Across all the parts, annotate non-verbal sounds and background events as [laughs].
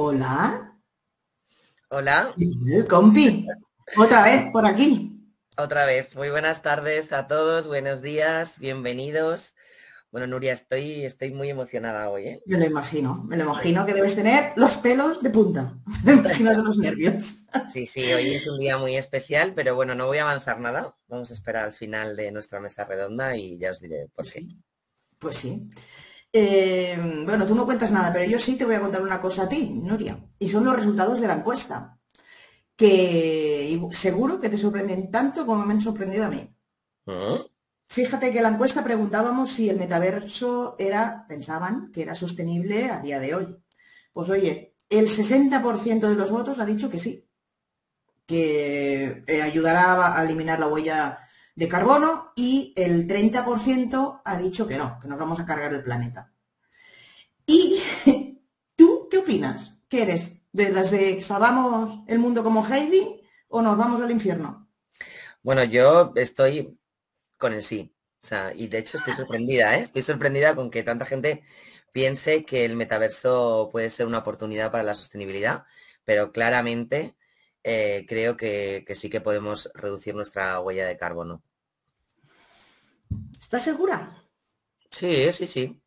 Hola. Hola. compi. Otra vez por aquí. Otra vez. Muy buenas tardes a todos. Buenos días. Bienvenidos. Bueno, Nuria, estoy, estoy muy emocionada hoy. ¿eh? Me lo imagino. Me lo imagino que debes tener los pelos de punta. [laughs] Me imagino de los nervios. Sí, sí, hoy es un día muy especial, pero bueno, no voy a avanzar nada. Vamos a esperar al final de nuestra mesa redonda y ya os diré por qué. Pues sí. Eh, bueno, tú no cuentas nada, pero yo sí te voy a contar una cosa a ti, Nuria, y son los resultados de la encuesta, que seguro que te sorprenden tanto como me han sorprendido a mí. ¿Ah? Fíjate que la encuesta preguntábamos si el metaverso era, pensaban que era sostenible a día de hoy. Pues oye, el 60% de los votos ha dicho que sí, que eh, ayudará a eliminar la huella de carbono y el 30% ha dicho que no, que nos vamos a cargar el planeta. ¿Y [laughs] tú qué opinas? ¿Qué eres? ¿De las de salvamos el mundo como Heidi o nos vamos al infierno? Bueno, yo estoy con el sí. y de hecho estoy sorprendida, ¿eh? Estoy sorprendida con que tanta gente piense que el metaverso puede ser una oportunidad para la sostenibilidad, pero claramente eh, creo que, sí que podemos reducir nuestra huella de carbono. ¿Estás segura? Sí, sí, sí.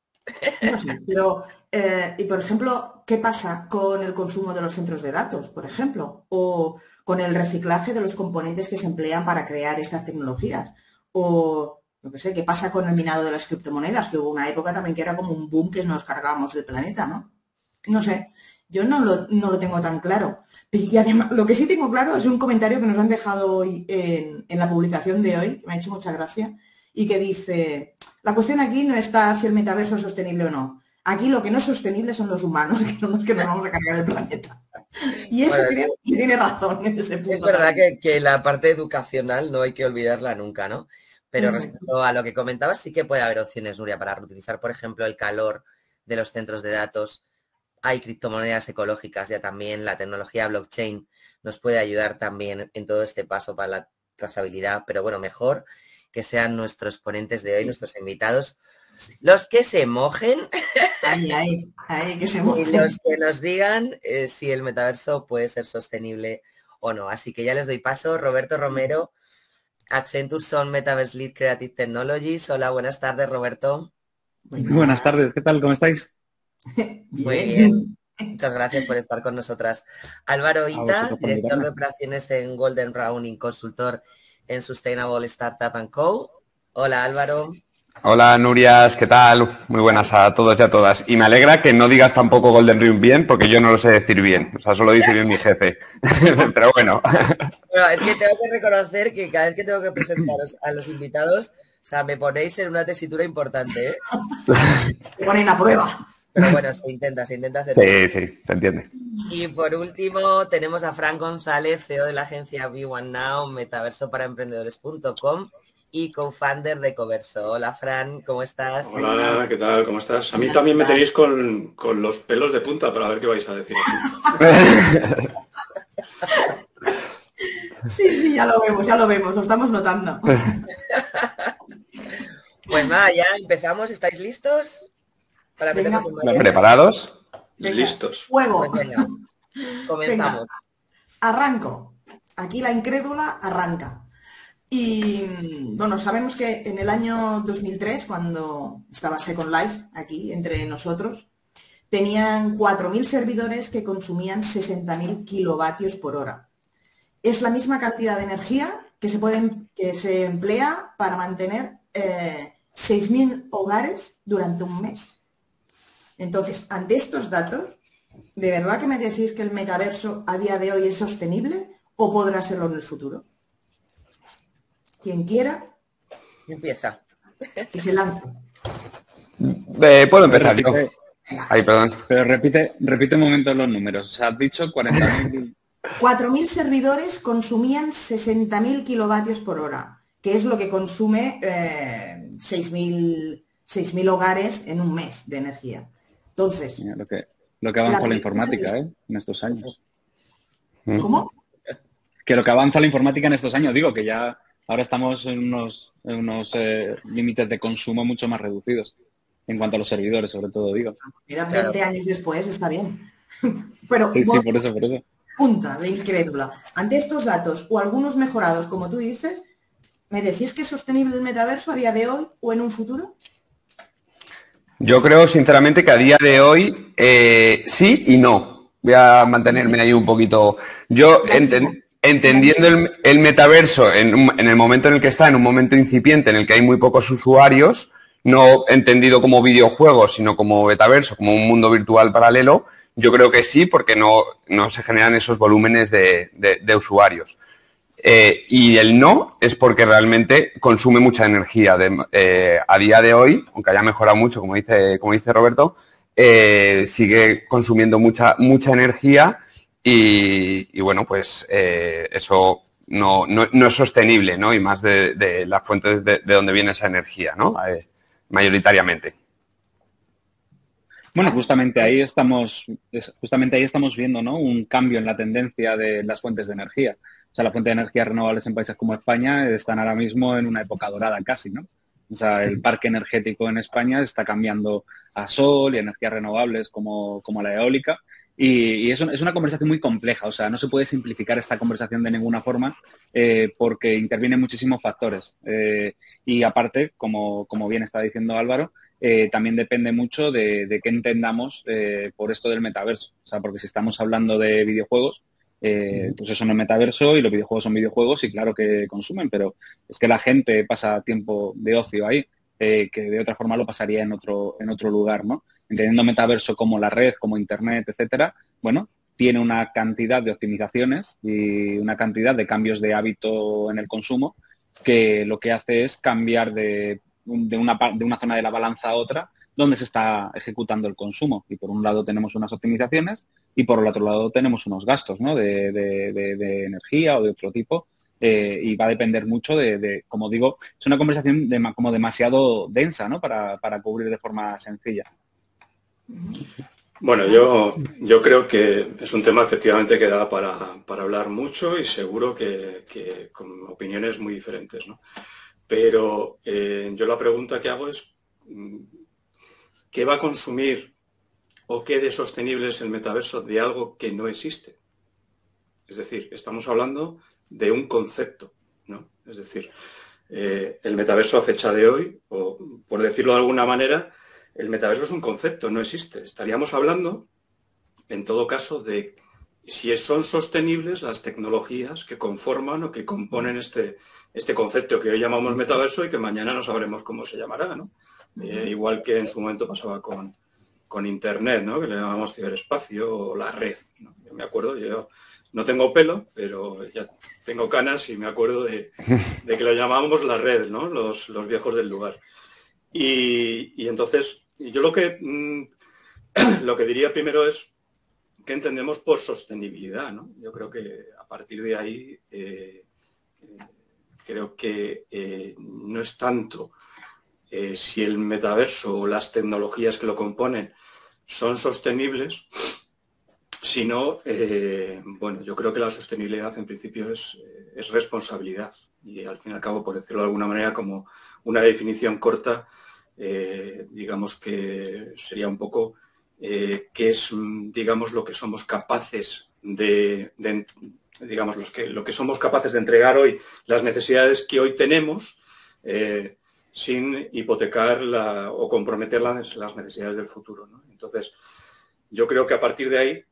pero, eh, y por ejemplo, ¿qué pasa con el consumo de los centros de datos, por ejemplo? O con el reciclaje de los componentes que se emplean para crear estas tecnologías. O, no sé, ¿qué pasa con el minado de las criptomonedas? Que hubo una época también que era como un boom que nos cargábamos el planeta, ¿no? No sé, yo no lo, no lo tengo tan claro. Y además, lo que sí tengo claro es un comentario que nos han dejado hoy en, en la publicación de hoy, que me ha hecho mucha gracia, y que dice, la cuestión aquí no está si el metaverso es sostenible o no. Aquí lo que no es sostenible son los humanos, [laughs] que no que nos vamos a cargar el planeta. Y eso tiene, razón en ese punto. Es verdad que, la parte educacional no hay que olvidarla nunca, ¿no? Pero respecto a lo que comentabas, sí que puede haber opciones, Nuria, para reutilizar, por ejemplo, el calor de los centros de datos. Hay criptomonedas ecológicas ya también, la tecnología blockchain nos puede ayudar también en todo este paso para la trazabilidad, pero bueno, mejor que sean nuestros ponentes de hoy, nuestros invitados, los que se mojen. que se [laughs] mojen. Y los que nos digan eh, si el metaverso puede ser sostenible o no. Así que ya les doy paso. Roberto Romero, Accenture Son Metaverse Lead Creative Technologies. Hola, buenas tardes, Roberto. Muy buenas tardes, ¿qué tal? ¿Cómo estáis? [laughs] Muy bien. Muchas gracias por estar con nosotras. Álvaro Ita, director de operaciones en Golden Round consultor en Sustainable Startup and Co. Hola Álvaro. Hola Nurias, ¿qué tal? Muy buenas a todos y a todas. Y me alegra que no digas tampoco Golden Ring bien, porque yo no lo sé decir bien. O sea, solo dice bien mi jefe. [laughs] Pero bueno. Bueno, es que tengo que reconocer que cada vez que tengo que presentaros a los invitados, o sea, me ponéis en una tesitura importante, ¿eh? [laughs] Me ponen a prueba. Pero bueno, se intenta, se intenta hacer. Sí, sí, se entiende. Y por último, tenemos a Fran González, CEO de la agencia B1 Now, metaverso para emprendedores.com y co-founder de Coverso. Hola Fran, ¿cómo estás? Hola, ¿qué tal? ¿Cómo estás? A mí también me tenéis con, los pelos de punta para ver qué vais a decir. [laughs] sí, sí, ya lo vemos, ya lo vemos, lo estamos notando. [laughs] Pues nada, ya empezamos, ¿estáis listos? ¿Preparados? Listos. Fuego. Pues [laughs] comenzamos. Arranco. Aquí la incrédula arranca. Y bueno, sabemos que en el año 2003, cuando estaba Second Life aquí entre nosotros, tenían 4.000 servidores que consumían 60.000 kilovatios por hora. Es la misma cantidad de energía que se, puede, que se emplea para mantener 6.000 eh, hogares durante un mes. Entonces, ante estos datos, ¿de verdad que me decís que el metaverso a día de hoy es sostenible o podrá serlo en el futuro? Quien quiera, empieza. Que se lance. Eh, puedo empezar yo. Ay, perdón. Pero repite, repite un momento los números. O sea, has dicho 40.000. 4.000 servidores consumían 60.000 kilovatios por hora, que es lo que consume eh, 6.000 hogares en un mes de energía. Entonces. lo que, lo que avanza la, informática, ¿eh? En estos años. ¿Cómo? Que lo que avanza la informática en estos años, digo que ya ahora estamos en unos, unos eh, límites de consumo mucho más reducidos en cuanto a los servidores, sobre todo, digo. Mira, 20 años después está bien. [laughs] Pero Sí, sí, por eso, por eso. punta de incrédula. Ante estos datos o algunos mejorados, como tú dices, ¿me decís que es sostenible el metaverso a día de hoy o en un futuro? Yo creo sinceramente que a día de hoy eh, sí y no. Voy a mantenerme ahí un poquito. Yo enten- entendiendo el, el metaverso en el momento en el que está, en un momento incipiente en el que hay muy pocos usuarios, no entendido como videojuego, sino como metaverso, como un mundo virtual paralelo, yo creo que sí, porque no, no se generan esos volúmenes de- de- de usuarios. Eh, y el no es porque realmente consume mucha energía. Eh, a día de hoy, aunque haya mejorado mucho, como dice, como dice Roberto, eh, sigue consumiendo mucha, mucha energía y, bueno, pues eso no, no- es sostenible, ¿no? Y más de, las fuentes de, de donde viene esa energía, ¿no? Mayoritariamente. Bueno, justamente ahí estamos, es- justamente ahí estamos viendo, ¿no? Un cambio en la tendencia de las fuentes de energía. O sea, las fuentes de energía renovables en países como España están ahora mismo en una época dorada casi, ¿no? O sea, el parque energético en España está cambiando a sol y energías renovables como, como la eólica. Y, y es, un- es una conversación muy compleja, o sea, no se puede simplificar esta conversación de ninguna forma eh, porque intervienen muchísimos factores. Eh, y aparte, como, como bien está diciendo Álvaro, eh, también depende mucho de, de qué entendamos por esto del metaverso. O sea, porque si estamos hablando de videojuegos, eh, pues eso no es metaverso y los videojuegos son videojuegos y claro que consumen, pero es que la gente pasa tiempo de ocio ahí, eh, que de otra forma lo pasaría en otro, en otro lugar, ¿no? Entendiendo metaverso como la red, como internet, etcétera, bueno, tiene una cantidad de optimizaciones y una cantidad de cambios de hábito en el consumo que lo que hace es cambiar de, de una, de una zona de la balanza a otra donde se está ejecutando el consumo. Y por un lado tenemos unas optimizaciones y por el otro lado tenemos unos gastos ¿no? de, de- energía o de otro tipo. eh, y va a depender mucho de, como digo, es una conversación como demasiado densa ¿no? para, para cubrir de forma sencilla. Bueno, yo, yo creo que es un tema efectivamente que da para, para hablar mucho y seguro que, que con opiniones muy diferentes, ¿no? Pero eh, yo la pregunta que hago es, mm, ¿qué va a consumir o qué de sostenible es el metaverso de algo que no existe? Es decir, estamos hablando de un concepto, ¿no? Es decir, eh, el metaverso a fecha de hoy, o por decirlo de alguna manera, el metaverso es un concepto, no existe. Estaríamos hablando, en todo caso, de si son sostenibles las tecnologías que conforman o que componen este, este concepto que hoy llamamos metaverso y que mañana no sabremos cómo se llamará, ¿no? Eh, igual que en su momento pasaba con, con Internet, ¿no? Que le llamamos ciberespacio o la red. Yo me acuerdo, yo no tengo pelo, pero ya tengo canas y me acuerdo de, que lo llamábamos la red, ¿no? Los, viejos del lugar. Y, y entonces, yo lo que, mm, [clears throat] lo que diría primero es qué entendemos por sostenibilidad, ¿no? Yo creo que a partir de ahí eh, eh, creo que eh, no es tanto si el metaverso o las tecnologías que lo componen son sostenibles, sino, eh, bueno, yo creo que la sostenibilidad en principio es, eh, es responsabilidad. Y al fin y al cabo, por decirlo de alguna manera, como una definición corta, eh, digamos que sería un poco eh, qué es, digamos, lo que somos capaces de, digamos, los que, lo que somos capaces de entregar hoy, las necesidades que hoy tenemos, sin hipotecar o comprometer las, necesidades del futuro. Entonces, yo creo que a partir de ahí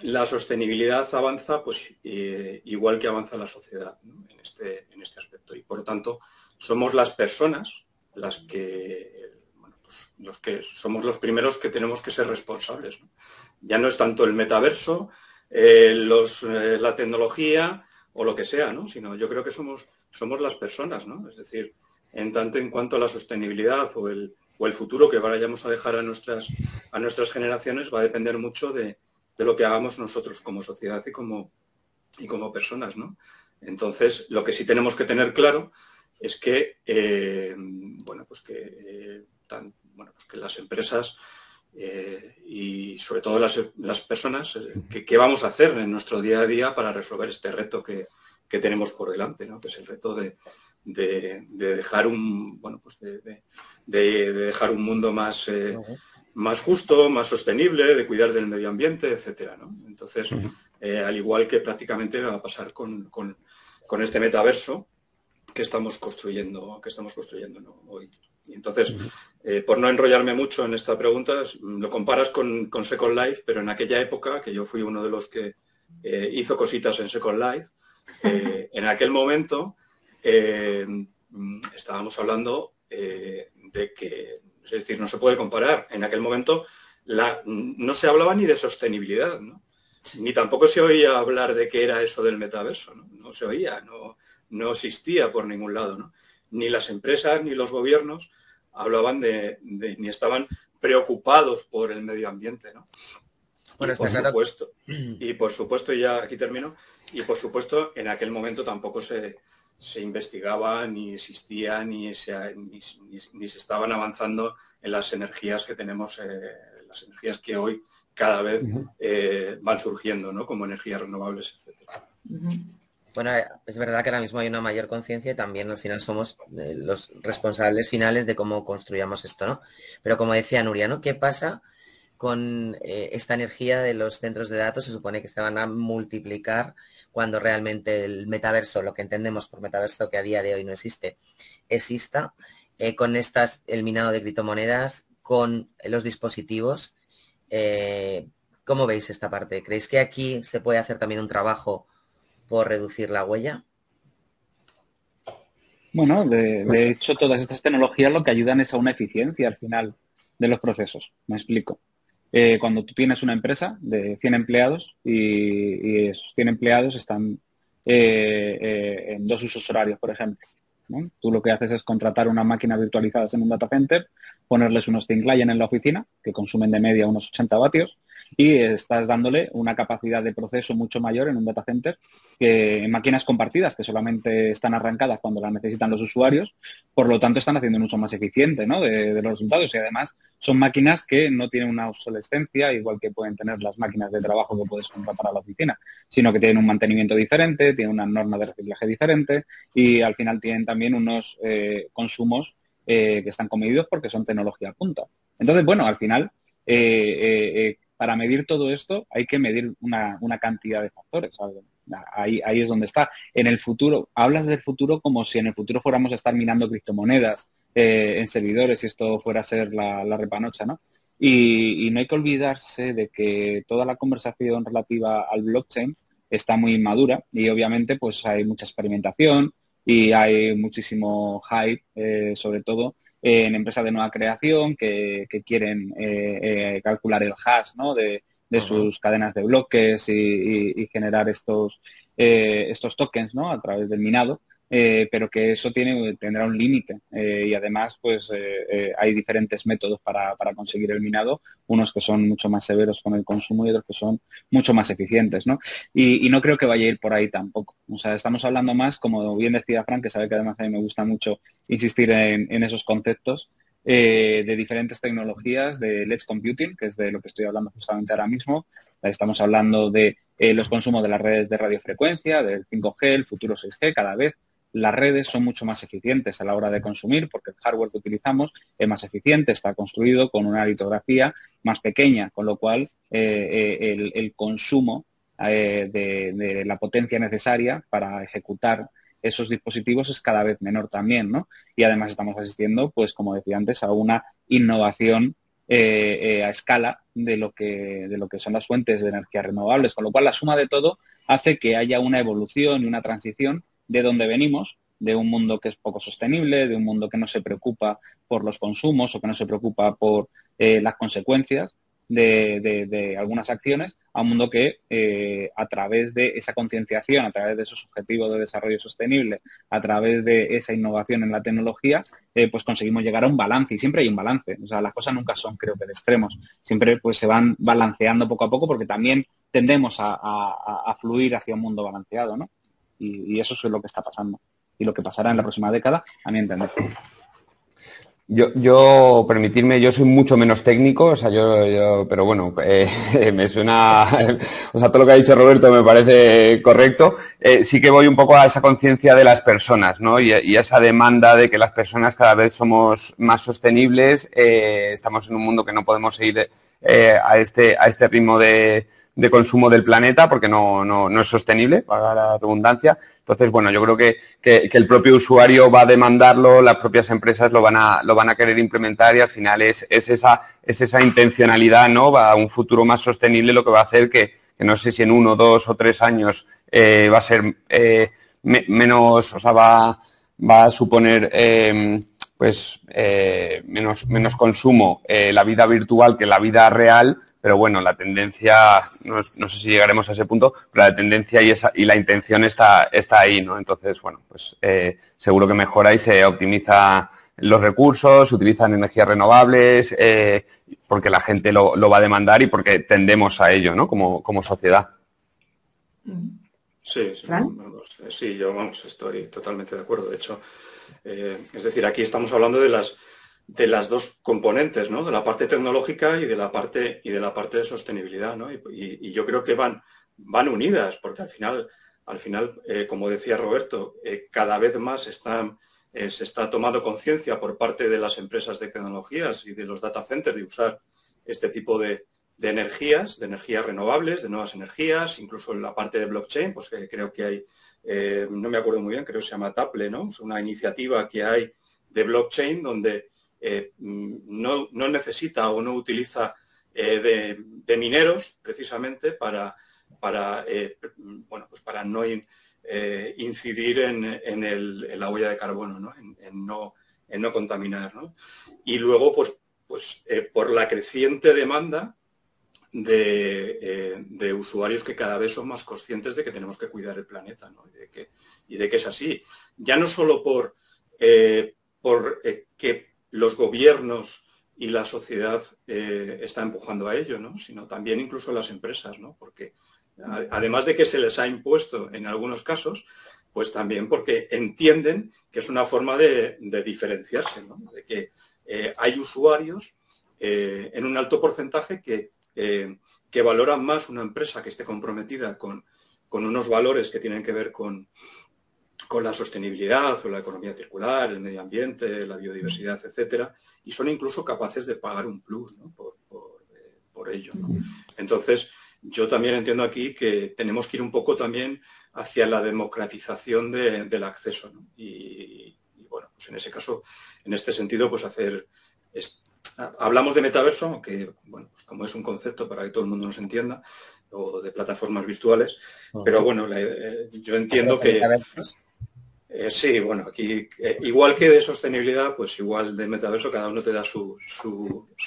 la sostenibilidad avanza pues eh, igual que avanza la sociedad en, este, en este aspecto. Y por lo tanto, somos las personas las que, pues, los que somos los primeros que tenemos que ser responsables. Ya no es tanto el metaverso, eh, los, eh, la tecnología o lo que sea, ¿no? sino yo creo que somos, somos las personas, es decir, en tanto en cuanto a la sostenibilidad o el, o el futuro que vayamos a dejar a nuestras, a nuestras generaciones va a depender mucho de, de lo que hagamos nosotros como sociedad y como, y como personas. ¿no? Entonces, lo que sí tenemos que tener claro es que, eh, bueno, pues que, eh, bueno, pues que las empresas eh, y sobre todo las, las personas, ¿qué vamos a hacer en nuestro día a día para resolver este reto que, que tenemos por delante? ¿no? Que es el reto de, de, de dejar un bueno pues de, de, de, dejar un mundo más eh, más justo, más sostenible, de cuidar del medio ambiente, etcétera. Entonces, eh, al igual que prácticamente va a pasar con, este metaverso que estamos construyendo, que estamos construyendo hoy. Y entonces, eh, por no enrollarme mucho en esta pregunta, lo comparas con, Second Life, pero en aquella época, que yo fui uno de los que eh, hizo cositas en Second Life, [laughs] en aquel momento estábamos hablando de que, es decir, no se puede comparar. En aquel momento no se hablaba ni de sostenibilidad, ni tampoco se oía hablar de qué era eso del metaverso, no, se oía, no, no existía por ningún lado. Ni las empresas ni los gobiernos hablaban de, ni estaban preocupados por el medio ambiente. ¿no? y, por supuesto, y por supuesto, ya aquí termino, y por supuesto en aquel momento tampoco se, se investigaba, ni existía, ni se, ni, se estaban avanzando en las energías que tenemos, eh, las energías que hoy cada vez eh, van surgiendo, ¿no? Como energías renovables, etc. Bueno, eh, es verdad que ahora mismo hay una mayor conciencia y también al final somos los responsables finales de cómo construyamos esto, ¿no? Pero como decía Nuria, ¿no? ¿Qué pasa con esta energía de los centros de datos? Se supone que se van a multiplicar cuando realmente el metaverso, lo que entendemos por metaverso que a día de hoy no existe, exista, eh, con estas, el minado de criptomonedas, con los dispositivos. Eh, ¿Cómo veis esta parte? ¿Creéis que aquí se puede hacer también un trabajo por reducir la huella? Bueno, de, hecho, todas estas tecnologías lo que ayudan es a una eficiencia al final de los procesos. Me explico. Eh, cuando tú tienes una empresa de 100 empleados y, esos 100 empleados están eh, eh, en dos usos horarios, por ejemplo. Tú lo que haces es contratar una máquina virtualizadas en un data center, ponerles unos thin client en la oficina, que consumen de media unos 80 vatios, y estás dándole una capacidad de proceso mucho mayor en un data center que en máquinas compartidas que solamente están arrancadas cuando las necesitan los usuarios, por lo tanto están haciendo un uso más eficiente de, los resultados. Y además son máquinas que no tienen una obsolescencia igual que pueden tener las máquinas de trabajo que puedes comprar para la oficina, sino que tienen un mantenimiento diferente, tienen una norma de reciclaje diferente y al final tienen también unos eh, consumos eh, que están comedidos porque son tecnología punta. Entonces, bueno, al final eh, para medir todo esto hay que medir una, cantidad de factores. Ahí, ahí es donde está. En el futuro, hablas del futuro como si en el futuro fuéramos a estar minando criptomonedas eh, en servidores y esto fuera a ser la, repanocha, ¿no? Y, no hay que olvidarse de que toda la conversación relativa al blockchain está muy madura y obviamente pues hay mucha experimentación y hay muchísimo hype, eh, sobre todo en empresas de nueva creación que, quieren eh, eh, calcular el hash de, sus cadenas de bloques y, generar estos, estos tokens ¿no? a través del minado. Eh, pero que eso tiene, tendrá un límite eh, y además pues eh, hay diferentes métodos para, conseguir el minado, unos que son mucho más severos con el consumo y otros que son mucho más eficientes, ¿no? Y, no creo que vaya a ir por ahí tampoco. O sea, estamos hablando más, como bien decía Frank, que sabe que además a mí me gusta mucho insistir en, esos conceptos, de diferentes tecnologías de Let's Computing, que es de lo que estoy hablando justamente ahora mismo. Estamos hablando de los consumos de las redes de radiofrecuencia, del 5G, el futuro 6G, cada vez las redes son mucho más eficientes a la hora de consumir porque el hardware que utilizamos es más eficiente, está construido con una litografía más pequeña, con lo cual eh, eh, el, consumo eh, de, la potencia necesaria para ejecutar esos dispositivos es cada vez menor también, ¿no? Y además estamos asistiendo, pues como decía antes, a una innovación a escala de lo, que, de lo que son las fuentes de energía renovables, con lo cual la suma de todo hace que haya una evolución y una transición de dónde venimos, de un mundo que es poco sostenible, de un mundo que no se preocupa por los consumos o que no se preocupa por eh, las consecuencias de, algunas acciones, a un mundo que eh, a través de esa concienciación, a través de esos objetivos de desarrollo sostenible, a través de esa innovación en la tecnología, eh, pues conseguimos llegar a un balance y siempre hay un balance. O sea, las cosas nunca son, creo que, de extremos. Siempre pues se van balanceando poco a poco porque también tendemos a, a fluir hacia un mundo balanceado, ¿no? Y, eso es lo que está pasando. Y lo que pasará en la próxima década, a mi entender. Yo, yo, permitirme, yo soy mucho menos técnico, o sea, yo, pero bueno, [laughs] eh, me suena, o sea, todo lo que ha dicho Roberto me parece correcto. Eh, sí que voy un poco a esa conciencia de las personas, ¿no? Y, a esa demanda de que las personas cada vez somos más sostenibles. Eh, estamos en un mundo que no podemos seguir a este a este ritmo de, de consumo del planeta porque no, no, no es sostenible, para la redundancia. Entonces, bueno, yo creo que, el propio usuario va a demandarlo, las propias empresas lo van a, lo van a querer implementar y al final es, es, esa, es esa intencionalidad, ¿no? Va a un futuro más sostenible lo que va a hacer que, no sé si en uno, dos o tres años eh, va a ser eh, menos, o sea, va, va a suponer em, pues eh, menos, menos consumo la vida virtual que la vida real, pero bueno, la tendencia, no, sé si llegaremos a ese punto, pero la tendencia y, esa, y la intención está, está ahí, ¿no? Entonces, bueno, pues eh, seguro que mejora y se optimiza los recursos, se utilizan energías renovables, eh, porque la gente lo, va a demandar y porque tendemos a ello, ¿no? Como, como sociedad. Sí, sí, yo vamos, estoy totalmente de acuerdo. De hecho, eh, es decir, aquí estamos hablando de las de las dos componentes, ¿no? De la parte tecnológica y de la parte, y de, la parte de sostenibilidad, ¿no? Y, yo creo que van, van unidas, porque al final, al final eh, como decía Roberto, eh, cada vez más están, eh, se está tomando conciencia por parte de las empresas de tecnologías y de los data centers de usar este tipo de, energías, de energías renovables, de nuevas energías, incluso en la parte de blockchain, pues creo que hay, no me acuerdo muy bien, creo que se llama Taple, ¿no? Es una iniciativa que hay de blockchain donde eh, no, necesita o no utiliza eh, de, mineros precisamente para, para, eh, bueno, pues para no incidir en, la huella de carbono, En, no, en no contaminar. Y luego, pues, pues por la creciente demanda de, usuarios que cada vez son más conscientes de que tenemos que cuidar el planeta y, de que, y de que es así. Ya no solo por, por que los gobiernos y la sociedad eh, está empujando a ello, ¿no? sino también incluso las empresas, ¿no? porque además de que se les ha impuesto en algunos casos, pues también porque entienden que es una forma de, diferenciarse, de que eh, hay usuarios eh, en un alto porcentaje que, que, valoran más una empresa que esté comprometida con, con unos valores que tienen que ver con, con la sostenibilidad o la economía circular, el medio ambiente, la biodiversidad, etcétera, y son incluso capaces de pagar un plus por, eh, ello. Entonces, yo también entiendo aquí que tenemos que ir un poco también hacia la democratización del acceso. Y, bueno, pues en ese caso, en este sentido, pues hacer. hablamos de metaverso, que bueno, pues como es un concepto para que todo el mundo nos entienda, o de plataformas virtuales, pero bueno, eh, yo entiendo que. Eh, sí, bueno, aquí eh, igual que de sostenibilidad, pues igual de metaverso, cada uno te da su,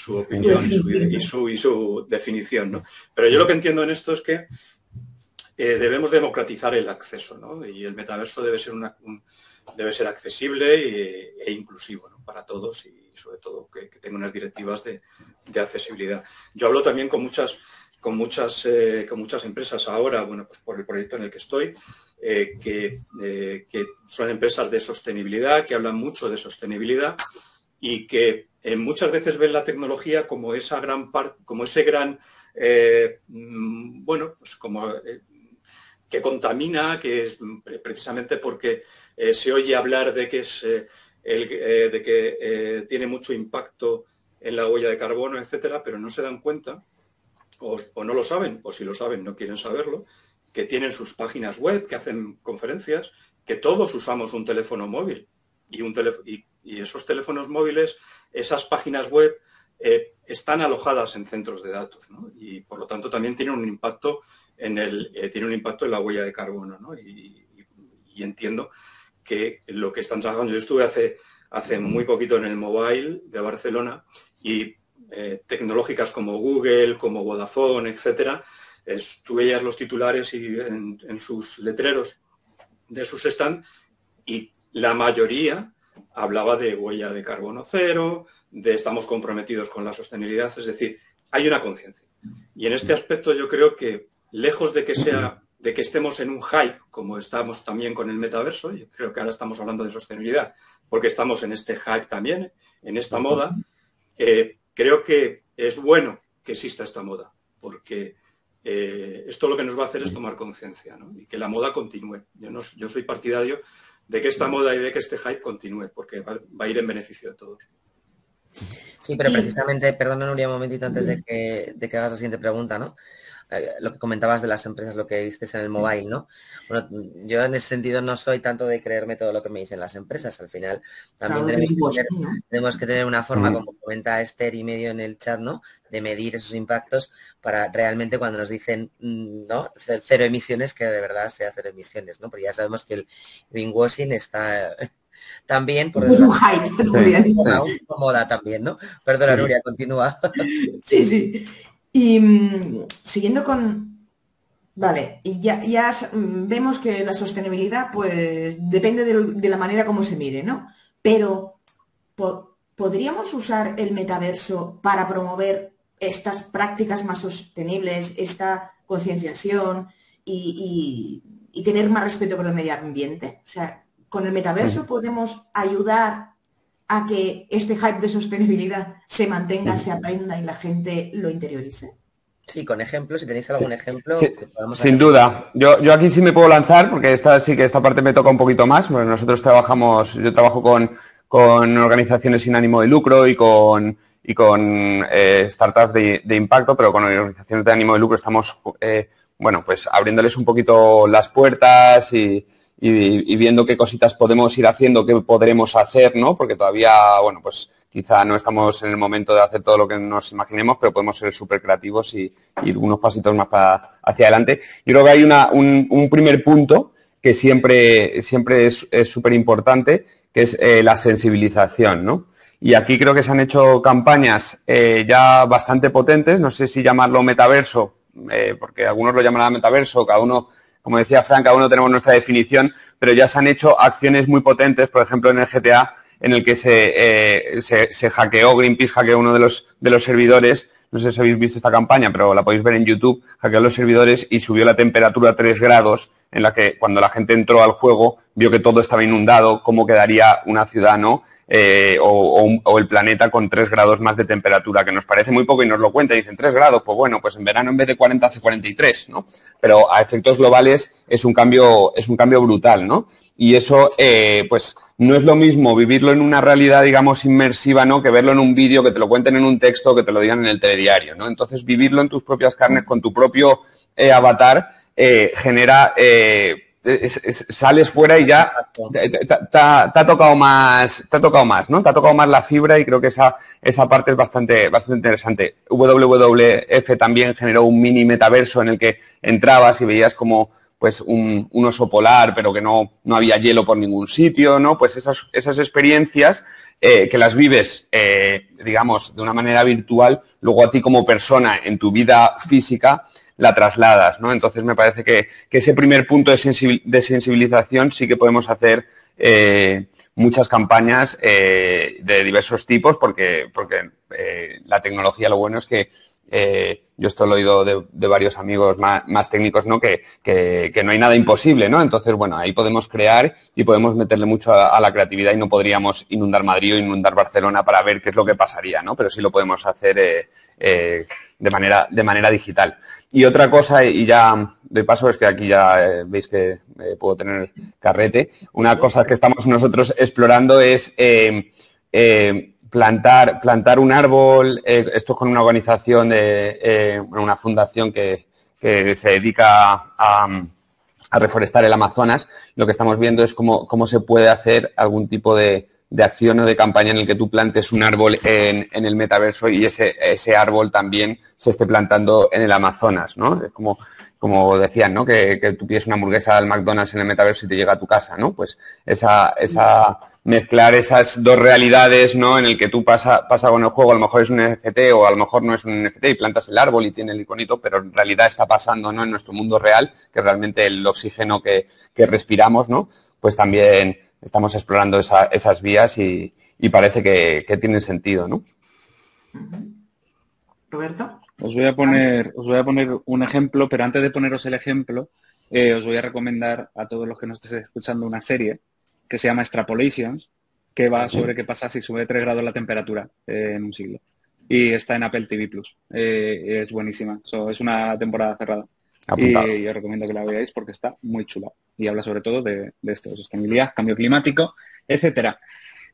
opinión y su, y su, definición, ¿no? Pero yo lo que entiendo en esto es que eh, debemos democratizar el acceso, ¿no? Y el metaverso debe ser, una, debe ser accesible e, inclusivo para todos y sobre todo que, tenga unas directivas de, de, accesibilidad. Yo hablo también con muchas, con muchas, con muchas empresas ahora, bueno, pues por el proyecto en el que estoy, eh, eh, que, son empresas de sostenibilidad, que hablan mucho de sostenibilidad y que eh, muchas veces ven la tecnología como esa gran como ese gran, mm, bueno, pues como que contamina, que es precisamente porque se oye hablar de que es de que tiene mucho impacto en la huella de carbono, etcétera, pero no se dan cuenta, o, no lo saben, o si lo saben no quieren saberlo, que tienen sus páginas web, que hacen conferencias, que todos usamos un teléfono móvil. Y, esos teléfonos móviles, esas páginas web, eh, están alojadas en centros de datos. Y por lo tanto también tienen un impacto en el, eh, tiene un impacto en la huella de carbono. Y, entiendo que lo que están trabajando, yo estuve hace, hace muy poquito en el mobile de Barcelona y eh, tecnológicas como Google, como Vodafone, etcétera, tú veías los titulares y en, sus letreros de sus stand y la mayoría hablaba de huella de carbono cero, de estamos comprometidos con la sostenibilidad, es decir, hay una conciencia. Y en este aspecto yo creo que lejos de que sea de que estemos en un hype, como estamos también con el metaverso, yo creo que ahora estamos hablando de sostenibilidad, porque estamos en este hype también, en esta moda, eh, creo que es bueno que exista esta moda, porque eh, esto lo que nos va a hacer es tomar conciencia y que la moda continúe. Yo, no, yo soy partidario de que esta moda y de que este hype continúe, porque va, a ir en beneficio de todos. Sí, pero precisamente, perdona Nuria un momentito antes de que, de que hagas la siguiente pregunta, ¿no? Eh, lo que comentabas de las empresas, lo que viste en el mobile, ¿no? Bueno, yo en ese sentido no soy tanto de creerme todo lo que me dicen las empresas. Al final también tenemos, que tener, una forma, como comenta Esther y medio en el chat, ¿no? De medir esos impactos para realmente cuando nos dicen, mm, ¿no? Cero emisiones, que de verdad sea cero emisiones, ¿no? Porque ya sabemos que el greenwashing está [laughs] también por es un hype también. [laughs] moda también, ¿no? Perdona, Nuria, continúa. Sí, sí. Y mm, siguiendo con... Vale, y ya, ya mm, vemos que la sostenibilidad pues depende de, la manera como se mire, ¿no? Pero ¿podríamos usar el metaverso para promover estas prácticas más sostenibles, esta concienciación y, tener más respeto por el medio ambiente? O sea, ¿con el metaverso podemos ayudar a que este hype de sostenibilidad se mantenga, se aprenda y la gente lo interiorice? Sí, con ejemplos, si tenéis algún ejemplo. sin duda. Yo, yo aquí sí me puedo lanzar, porque esta sí que esta parte me toca un poquito más. Bueno, nosotros trabajamos, yo trabajo con, organizaciones sin ánimo de lucro y con, y con eh, startups de, impacto, pero con organizaciones de ánimo de lucro estamos, eh, bueno, pues abriéndoles un poquito las puertas y, y, viendo qué cositas podemos ir haciendo, qué podremos hacer, ¿no? Porque todavía, bueno, pues quizá no estamos en el momento de hacer todo lo que nos imaginemos, pero podemos ser súper creativos y, ir unos pasitos más para, hacia adelante. Yo creo que hay un, primer punto que siempre, siempre es súper importante, que es eh, la sensibilización, ¿no? Y aquí creo que se han hecho campañas eh, ya bastante potentes, no sé si llamarlo metaverso, eh, porque algunos lo llaman metaverso, cada uno como decía Frank, cada uno tenemos nuestra definición, pero ya se han hecho acciones muy potentes, por ejemplo, en el GTA, en el que se, eh, se, hackeó, Greenpeace hackeó uno de los, de los servidores, no sé si habéis visto esta campaña, pero la podéis ver en YouTube, hackeó los servidores y subió la temperatura a 3 grados, en la que cuando la gente entró al juego vio que todo estaba inundado, cómo quedaría una ciudad, ¿no? Eh, o, el planeta con 3 grados más de temperatura, que nos parece muy poco y nos lo cuenta, dicen 3 grados, pues bueno, pues en verano en vez de 40 hace 43, ¿no? Pero a efectos globales es un cambio, es un cambio brutal, ¿no? Y eso, eh, pues, no es lo mismo vivirlo en una realidad, digamos, inmersiva, ¿no? Que verlo en un vídeo, que te lo cuenten en un texto, que te lo digan en el telediario, ¿no? Entonces, vivirlo en tus propias carnes, con tu propio eh, avatar, genera sales fuera y ya te, ha tocado más, te ha tocado más, ¿no? Te ha tocado más la fibra y creo que esa, esa parte es bastante, bastante interesante. WWF también generó un mini metaverso en el que entrabas y veías como pues un, oso polar, pero que no, no había hielo por ningún sitio, ¿no? Pues esas, esas experiencias eh, que las vives, eh, digamos, de una manera virtual, luego a ti como persona en tu vida física, la trasladas, ¿no? Entonces me parece que, ese primer punto de, sensibilización sí que podemos hacer eh, muchas campañas eh, de diversos tipos porque, porque eh, la tecnología lo bueno es que yo esto lo he oído de, varios amigos más, técnicos, ¿no? Que, no hay nada imposible, ¿no? Entonces, bueno, ahí podemos crear y podemos meterle mucho a, la creatividad y no podríamos inundar Madrid o inundar Barcelona para ver qué es lo que pasaría, ¿no? Pero sí lo podemos hacer de, manera, de manera digital. Y otra cosa, y ya de paso, es que aquí ya eh, veis que eh, puedo tener carrete. Una cosa que estamos nosotros explorando es eh, plantar, plantar un árbol. esto es con una organización de una fundación que, se dedica a, reforestar el Amazonas. Lo que estamos viendo es cómo, cómo se puede hacer algún tipo de, de acción o de campaña en el que tú plantes un árbol en, el metaverso y ese, ese, árbol también se esté plantando en el Amazonas, ¿no? Es como, como decían, ¿no? Que, tú pides una hamburguesa al McDonald's en el metaverso y te llega a tu casa, ¿no? Pues esa, esa mezclar esas dos realidades, ¿no? En el que tú pasa, pasa con el juego, a lo mejor es un NFT o a lo mejor no es un NFT y plantas el árbol y tiene el iconito, pero en realidad está pasando, ¿no? En nuestro mundo real, que realmente el oxígeno que, que respiramos, ¿no? Pues también estamos explorando esas vías y, parece que, que, tienen sentido, ¿no? Roberto. Os voy a poner, os voy a poner un ejemplo, pero antes de poneros el ejemplo, eh, os voy a recomendar a todos los que nos estéis escuchando una serie que se llama Extrapolations, que va sobre qué pasa si sube 3 grados la temperatura eh, en un siglo. Y está en Apple TV Plus. Eh, es buenísima. es una temporada cerrada. Y yo recomiendo que la veáis porque está muy chula. Y habla sobre todo de, de esto, de sostenibilidad, cambio climático, etcétera.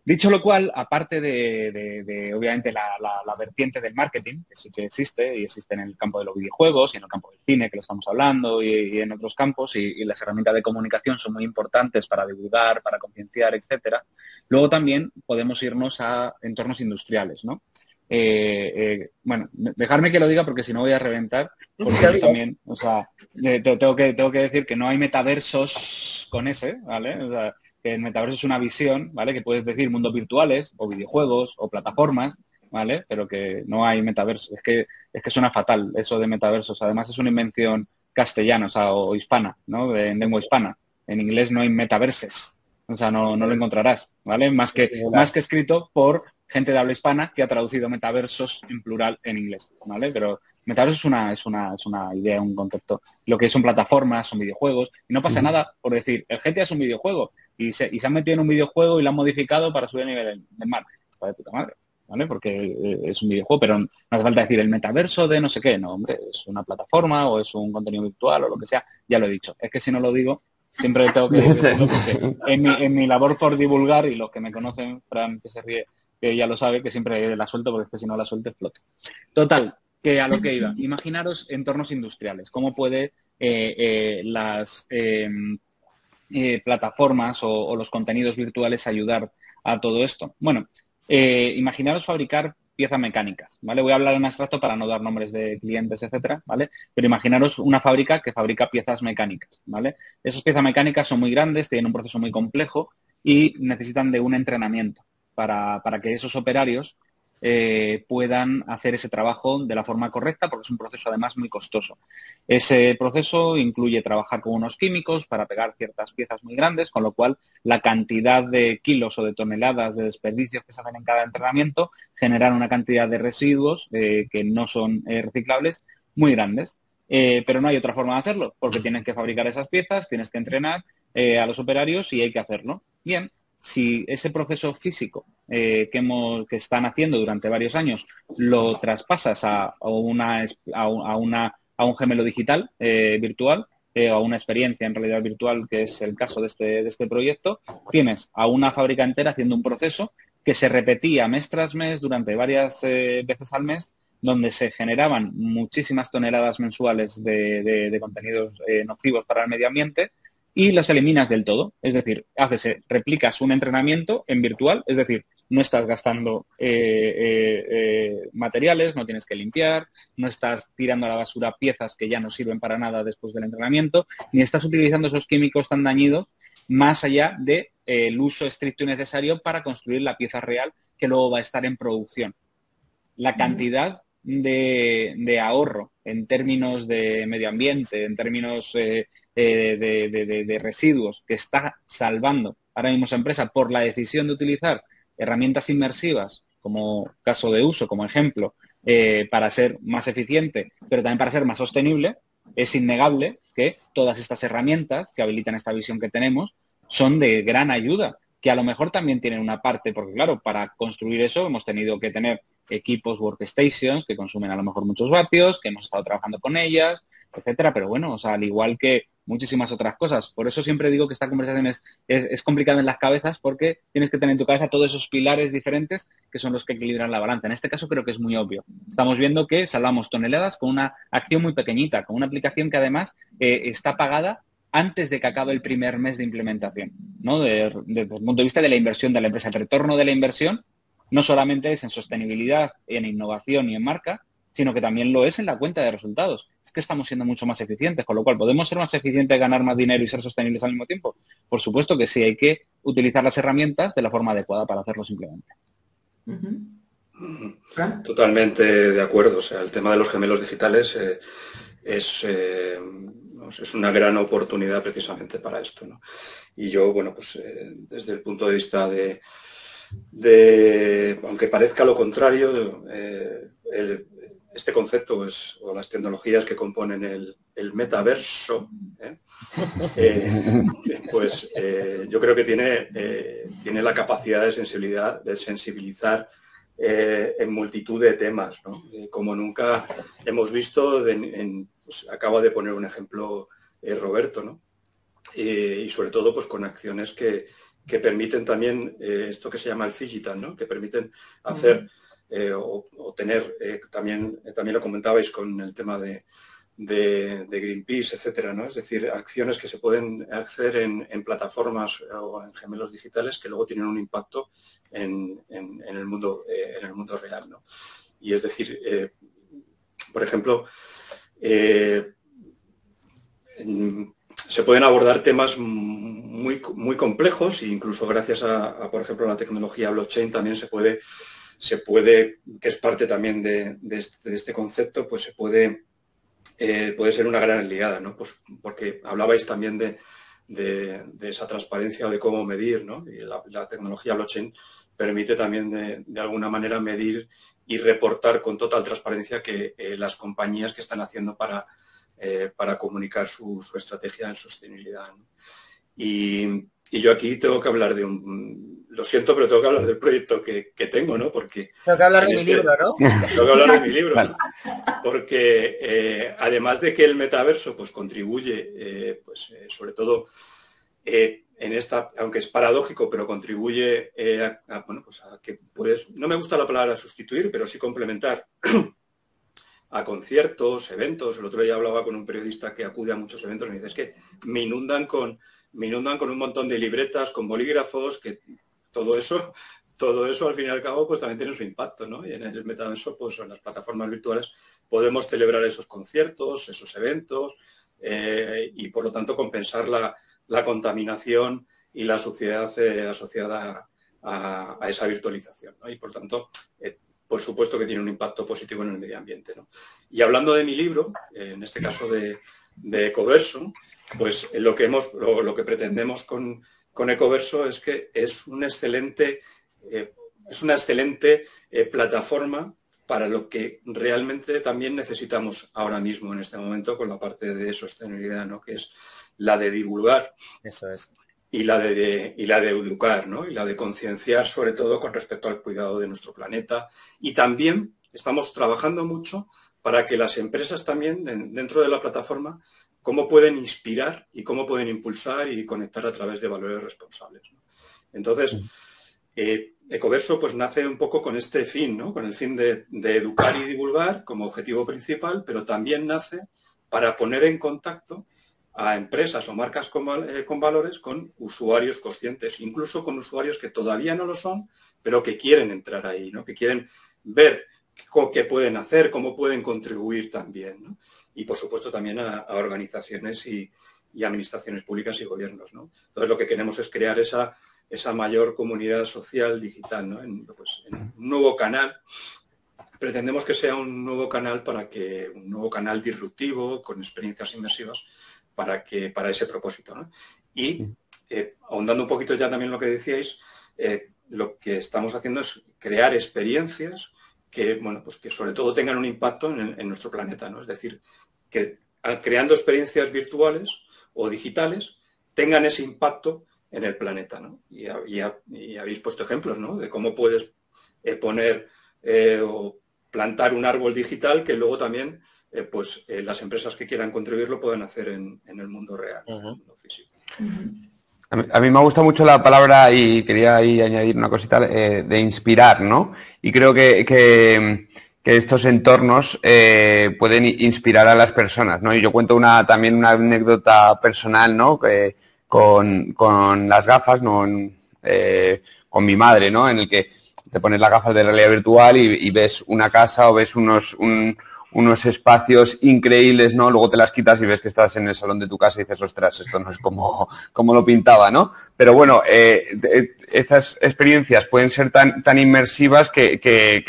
Dicho lo cual, aparte de, obviamente la, vertiente del marketing, que sí que existe, y existe en el campo de los videojuegos y en el campo del cine, que lo estamos hablando, y, en otros campos, y, las herramientas de comunicación son muy importantes para divulgar, para concienciar, etcétera. Luego también podemos irnos a entornos industriales, ¿no? Eh, eh, bueno, dejarme que lo diga porque si no voy a reventar. Porque también, o sea, eh, tengo que, tengo que decir que no hay metaversos con ese, ¿vale? O sea, que el metaverso es una visión, ¿vale? Que puedes decir mundos virtuales o videojuegos o plataformas, ¿vale? Pero que no hay metaverso. Es que, es que suena fatal eso de metaversos. Además es una invención castellana, o sea, o hispana, ¿no? En lengua hispana. En inglés no hay metaverses. O sea, no, no lo encontrarás, ¿vale? Más que, más que escrito por gente de habla hispana que ha traducido metaversos en plural en inglés, ¿vale? Pero metaverso es una, es una, es una idea, un concepto. Lo que son plataformas, son videojuegos, y no pasa nada por decir, el GTA es un videojuego, y se, y se han metido en un videojuego y lo han modificado para subir a nivel del mar. Está de puta madre, ¿vale? Porque eh, es un videojuego, pero no hace falta decir el metaverso de no sé qué, no, hombre, es una plataforma o es un contenido virtual o lo que sea, ya lo he dicho. Es que si no lo digo, siempre tengo que [laughs] decirlo porque en mi, en mi labor por divulgar, y los que me conocen, Fran, que se ríe, que ya lo sabe, que siempre la suelto porque es que si no la suelto explota. Total, que a lo que iba. [laughs] Imaginaros entornos industriales, cómo puede eh, eh, las em, eh, plataformas o, los contenidos virtuales ayudar a todo esto? Bueno, eh, imaginaros fabricar piezas mecánicas, ¿vale? Voy a hablar en abstracto para no dar nombres de clientes, etcétera, ¿vale? Pero imaginaros una fábrica que fabrica piezas mecánicas, ¿vale? Esas piezas mecánicas son muy grandes, tienen un proceso muy complejo y necesitan de un entrenamiento para, para que esos operarios eh, puedan hacer ese trabajo de la forma correcta, porque es un proceso además muy costoso. Ese proceso incluye trabajar con unos químicos para pegar ciertas piezas muy grandes, con lo cual la cantidad de kilos o de toneladas de desperdicios que se hacen en cada entrenamiento generan una cantidad de residuos eh, que no son eh, reciclables muy grandes. pero no hay otra forma de hacerlo, porque tienen que fabricar esas piezas, tienes que entrenar a los operarios y hay que hacerlo. Bien, si ese proceso físico eh, que, están haciendo durante varios años lo traspasas a, una, a, un gemelo digital eh, virtual eh, o a una experiencia en realidad virtual, que es el caso de este, de este proyecto, tienes a una fábrica entera haciendo un proceso que se repetía mes tras mes durante varias veces al mes donde se generaban muchísimas toneladas mensuales de contenidos nocivos para el medio ambiente y los eliminas del todo. Es decir, haces, eh, replicas un entrenamiento en virtual, es decir, no estás gastando eh, eh, materiales, no tienes que limpiar, no estás tirando a la basura piezas que ya no sirven para nada después del entrenamiento, ni estás utilizando esos químicos tan dañidos más allá del de, uso estricto y necesario para construir la pieza real que luego va a estar en producción. La cantidad de, de ahorro en términos de medio ambiente, en términos eh, de, residuos que está salvando ahora mismo esa empresa por la decisión de utilizar herramientas inmersivas como caso de uso, como ejemplo, eh, para ser más eficiente, pero también para ser más sostenible, es innegable que todas estas herramientas que habilitan esta visión que tenemos son de gran ayuda, que a lo mejor también tienen una parte, porque claro, para construir eso hemos tenido que tener equipos workstations que consumen a lo mejor muchos vatios, que hemos estado trabajando con ellas, etcétera, pero bueno, o sea, al igual que muchísimas otras cosas. Por eso siempre digo que esta conversación es, es, complicada en las cabezas porque tienes que tener en tu cabeza todos esos pilares diferentes que son los que equilibran la balanza. En este caso creo que es muy obvio. Estamos viendo que salvamos toneladas con una acción muy pequeñita, con una aplicación que además eh, está pagada antes de que acabe el primer mes de implementación, ¿no? Desde el punto de vista de la inversión de la empresa. El retorno de la inversión no solamente es en sostenibilidad, en innovación y en marca, sino que también lo es en la cuenta de resultados. Es que estamos siendo mucho más eficientes, con lo cual podemos ser más eficientes, ganar más dinero y ser sostenibles al mismo tiempo. Por supuesto que sí, hay que utilizar las herramientas de la forma adecuada para hacerlo simplemente. Totalmente de acuerdo. O sea, el tema de los gemelos digitales eh, es, eh, es, una gran oportunidad precisamente para esto. Y yo, bueno, pues eh, desde el punto de vista de, de aunque parezca lo contrario, el, este concepto es, o las tecnologías que componen el, metaverso, ¿eh? [laughs] Eh, pues yo creo que tiene, tiene la capacidad de sensibilidad, de sensibilizar en multitud de temas, como nunca hemos visto, pues, acaba de poner un ejemplo Roberto, ¿no? y sobre todo pues con acciones que, que permiten también esto que se llama el digital, ¿no? que permiten hacer eh, o, tener, eh, también, eh, también lo comentabais con el tema de, Greenpeace, etcétera, ¿no? Es decir, acciones que se pueden hacer en, plataformas o en gemelos digitales que luego tienen un impacto en, el, mundo, en el mundo real, ¿no? Y es decir, por ejemplo, se pueden abordar temas muy, muy complejos e incluso gracias a, por ejemplo, la tecnología blockchain también se puede se puede, que es parte también de, este, este, concepto, pues se puede, eh, puede ser una gran aliada, ¿no? Pues porque hablabais también de, esa transparencia o de cómo medir, ¿no? Y la, tecnología blockchain permite también de, alguna manera medir y reportar con total transparencia que eh, las compañías que están haciendo para, eh, para comunicar su, estrategia en sostenibilidad. Y, y yo aquí tengo que hablar de un... Lo siento, pero tengo que hablar del proyecto que, tengo, ¿no? Porque... Tengo que hablar de mi este libro, ¿no? Tengo que hablar de mi libro. Porque eh, además de que el metaverso pues, contribuye, eh, pues, eh, sobre todo en esta, aunque es paradójico, pero contribuye a, bueno, pues a que puedes, no me gusta la palabra sustituir, pero sí complementar [clears throat] a conciertos, eventos. El otro día hablaba con un periodista que acude a muchos eventos y me dice, es que me inundan con me inundan con un montón de libretas, con bolígrafos, que todo eso, todo eso al fin y al cabo pues también tiene su impacto, ¿no? Y en el metaverso, pues en las plataformas virtuales podemos celebrar esos conciertos, esos eventos eh, y por lo tanto compensar la, contaminación y la suciedad eh, asociada a, esa virtualización. Y por tanto, eh, por supuesto que tiene un impacto positivo en el medio ambiente. Y hablando de mi libro, en este caso de, de Ecoverso, pues lo que hemos, lo, que pretendemos con, Ecoverso es que es un excelente, eh, es una excelente eh, plataforma para lo que realmente también necesitamos ahora mismo en este momento con la parte de sostenibilidad, ¿no? que es la de divulgar. Eso es. Y la de, y la de educar, ¿no? Y la de concienciar sobre todo con respecto al cuidado de nuestro planeta. Y también estamos trabajando mucho para que las empresas también dentro de la plataforma cómo pueden inspirar y cómo pueden impulsar y conectar a través de valores responsables. Entonces, eh, Ecoverso pues nace un poco con este fin, ¿no? con el fin de, educar y divulgar como objetivo principal, pero también nace para poner en contacto a empresas o marcas con, eh, con, valores con usuarios conscientes, incluso con usuarios que todavía no lo son, pero que quieren entrar ahí, ¿no? que quieren ver qué pueden hacer, cómo pueden contribuir también. Y por supuesto también a, organizaciones y, administraciones públicas y gobiernos. Entonces lo que queremos es crear esa, esa mayor comunidad social digital, ¿no? Pues, en, un nuevo canal. Pretendemos que sea un nuevo canal para que, un nuevo canal disruptivo, con experiencias inmersivas, para que, para ese propósito. Y eh, ahondando un poquito ya también lo que decíais, eh, lo que estamos haciendo es crear experiencias que, bueno, pues que sobre todo tengan un impacto en, nuestro planeta, ¿no? Es decir, que creando experiencias virtuales o digitales tengan ese impacto en el planeta, ¿no? Y, habéis puesto ejemplos, ¿no? De cómo puedes eh, poner eh, o plantar un árbol digital que luego también, eh, pues, las empresas que quieran contribuirlo puedan hacer en, el mundo real, en el mundo físico. A mí, me gusta mucho la palabra y quería ahí añadir una cosita eh, de inspirar, ¿no? Y creo que, estos entornos eh, pueden inspirar a las personas, ¿no? Y yo cuento una, también una anécdota personal, ¿no? Que, con, las gafas, ¿no? Eh, con mi madre, ¿no? En el que te pones las gafas de realidad virtual y, ves una casa o ves unos, unos espacios increíbles, ¿no? Luego te las quitas y ves que estás en el salón de tu casa y dices, ostras, esto no es como, como lo pintaba, ¿no? Pero bueno, eh, esas experiencias pueden ser tan, tan inmersivas que,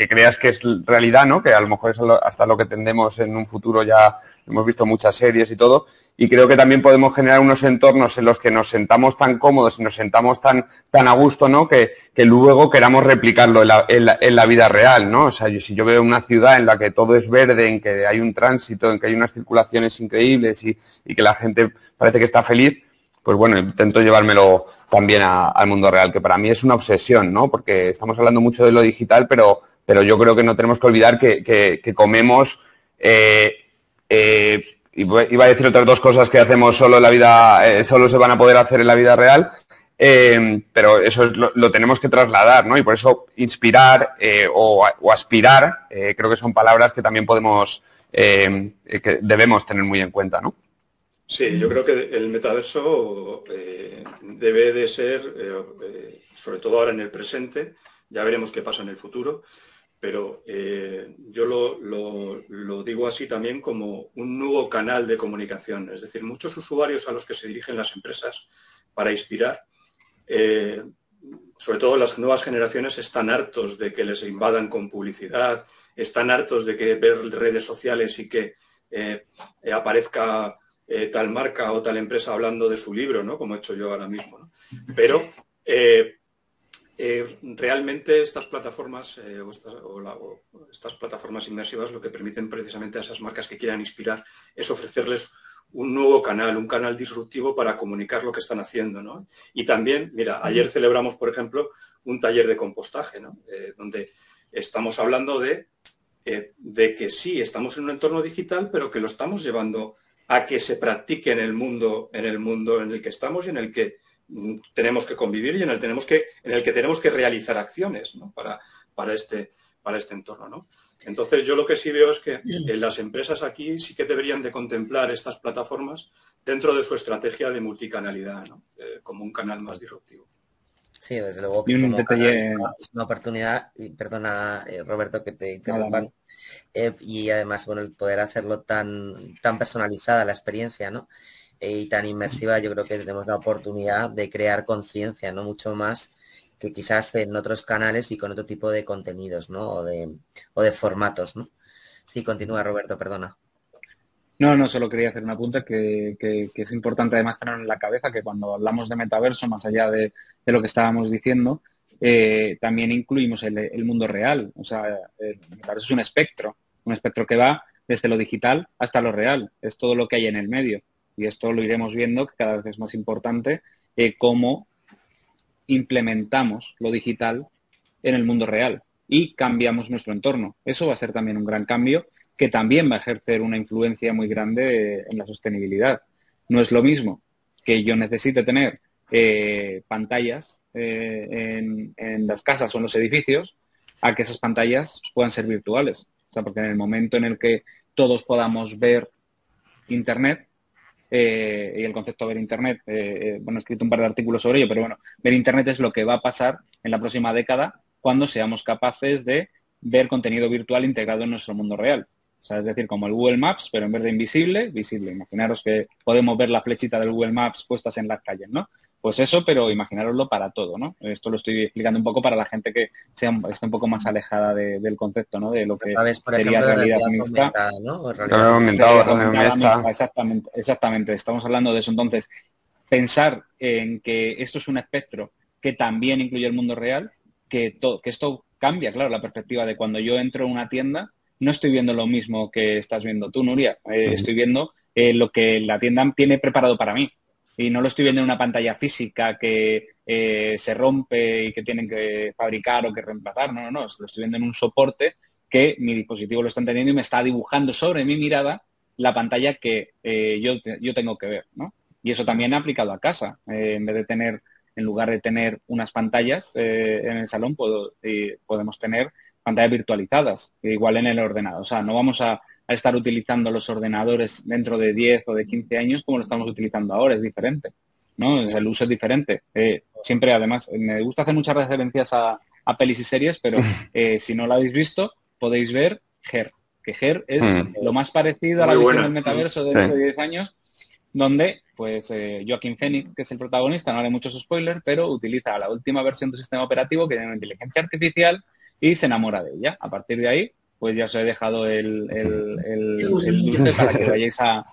creas que es realidad, ¿no? Que a lo mejor es hasta lo que tendemos en un futuro ya hemos visto muchas series y todo, y creo que también podemos generar unos entornos en los que nos sentamos tan cómodos y nos sentamos tan, tan a gusto, ¿no? Que, luego queramos replicarlo en la, vida real, ¿no? O sea, si yo veo una ciudad en la que todo es verde, en que hay un tránsito, en que hay unas circulaciones increíbles y, que la gente parece que está feliz, pues bueno, intento llevármelo también al mundo real, que para mí es una obsesión, ¿no? Porque estamos hablando mucho de lo digital, pero, pero yo creo que no tenemos que olvidar que, comemos eh, eh, iba a decir otras dos cosas que hacemos solo en la vida, eh, solo se van a poder hacer en la vida real, eh, pero eso lo, tenemos que trasladar, ¿no? Y por eso inspirar eh, o, aspirar, creo que son palabras que también podemos, que debemos tener muy en cuenta, ¿no? Sí, yo creo que el metaverso debe de ser, sobre todo ahora en el presente, ya veremos qué pasa en el futuro, pero eh, yo lo, digo así también como un nuevo canal de comunicación. Es decir, muchos usuarios a los que se dirigen las empresas para inspirar, eh, sobre todo las nuevas generaciones, están hartos de que les invadan con publicidad, están hartos de que ver redes sociales y que eh, aparezca tal marca o tal empresa hablando de su libro, ¿no? como he hecho yo ahora mismo. Pero eh, realmente estas plataformas eh, o, estas, plataformas inmersivas lo que permiten precisamente a esas marcas que quieran inspirar es ofrecerles un nuevo canal, un canal disruptivo para comunicar lo que están haciendo. Y también, mira, ayer celebramos, por ejemplo, un taller de compostaje, eh, donde estamos hablando de, de que sí, estamos en un entorno digital, pero que lo estamos llevando a que se practique en el mundo, en el mundo en el que estamos y en el que tenemos que convivir y en el, tenemos que, en el que tenemos que realizar acciones para, para, este, para este entorno. Entonces, yo lo que sí veo es que las empresas aquí sí que deberían de contemplar estas plataformas dentro de su estrategia de multicanalidad, eh, como un canal más disruptivo. Sí, desde luego que es una oportunidad, y perdona eh, Roberto que te interrumpan, eh, y además bueno el poder hacerlo tan, tan personalizada la experiencia, ¿no? Y tan inmersiva, yo creo que tenemos la oportunidad de crear conciencia, ¿no? Mucho más que quizás en otros canales y con otro tipo de contenidos, ¿no? O de, o de formatos, ¿no? Sí, continúa Roberto, perdona. No, no, solo quería hacer una punta que, es importante además tener en la cabeza que cuando hablamos de metaverso, más allá de, lo que estábamos diciendo, eh, también incluimos el, el, mundo real. O sea, el metaverso es un espectro, un espectro que va desde lo digital hasta lo real. Es todo lo que hay en el medio y esto lo iremos viendo, que cada vez es más importante, eh, cómo implementamos lo digital en el mundo real y cambiamos nuestro entorno. Eso va a ser también un gran cambio que también va a ejercer una influencia muy grande en la sostenibilidad. No es lo mismo que yo necesite tener eh, pantallas eh, en, en, las casas o en los edificios a que esas pantallas puedan ser virtuales. O sea, porque en el momento en el que todos podamos ver Internet, eh, y el concepto de ver Internet, eh, eh, bueno, he escrito un par de artículos sobre ello, pero bueno, ver Internet es lo que va a pasar en la próxima década cuando seamos capaces de ver contenido virtual integrado en nuestro mundo real. O sea, es decir, como el Google Maps, pero en vez de invisible, visible. Imaginaros que podemos ver la flechita del Google Maps puestas en las calles, ¿no? Pues eso, pero imaginaroslo para todo, ¿no? Esto lo estoy explicando un poco para la gente que sea, esté un poco más alejada del concepto, ¿no? De lo que sería realidad mixta. Exactamente, exactamente. Estamos hablando de eso. Entonces, pensar en que esto es un espectro que también incluye el mundo real, que, que esto cambia, claro, la perspectiva de cuando yo entro en una tienda, no estoy viendo lo mismo que estás viendo tú, Nuria. Eh, estoy viendo eh, lo que la tienda tiene preparado para mí y no lo estoy viendo en una pantalla física que eh, se rompe y que tienen que fabricar o que reemplazar. No, no, no, lo estoy viendo en un soporte que mi dispositivo lo está entendiendo y me está dibujando sobre mi mirada la pantalla que eh, yo, yo, tengo que ver. ¿no? Y eso también ha aplicado a casa. Eh, en vez de tener, en lugar de tener unas pantallas en el salón, puedo, podemos tener pantallas virtualizadas, igual en el ordenador. O sea, no vamos a a estar utilizando los ordenadores dentro de 10 o de 15 años como lo estamos utilizando ahora, es diferente, ¿no? El uso es diferente. Eh, siempre, además, me gusta hacer muchas referencias a, a pelis y series, pero eh, si no lo habéis visto, podéis ver Her, que Her es mm. lo más parecido a la visión del metaverso de de 10 años, donde pues eh, Joaquín Phoenix, que es el protagonista, no haré muchos spoilers, pero utiliza la última versión del sistema operativo que tiene una inteligencia artificial y se enamora de ella. A partir de ahí, pues ya os he dejado el, el, dulce para que vayáis a,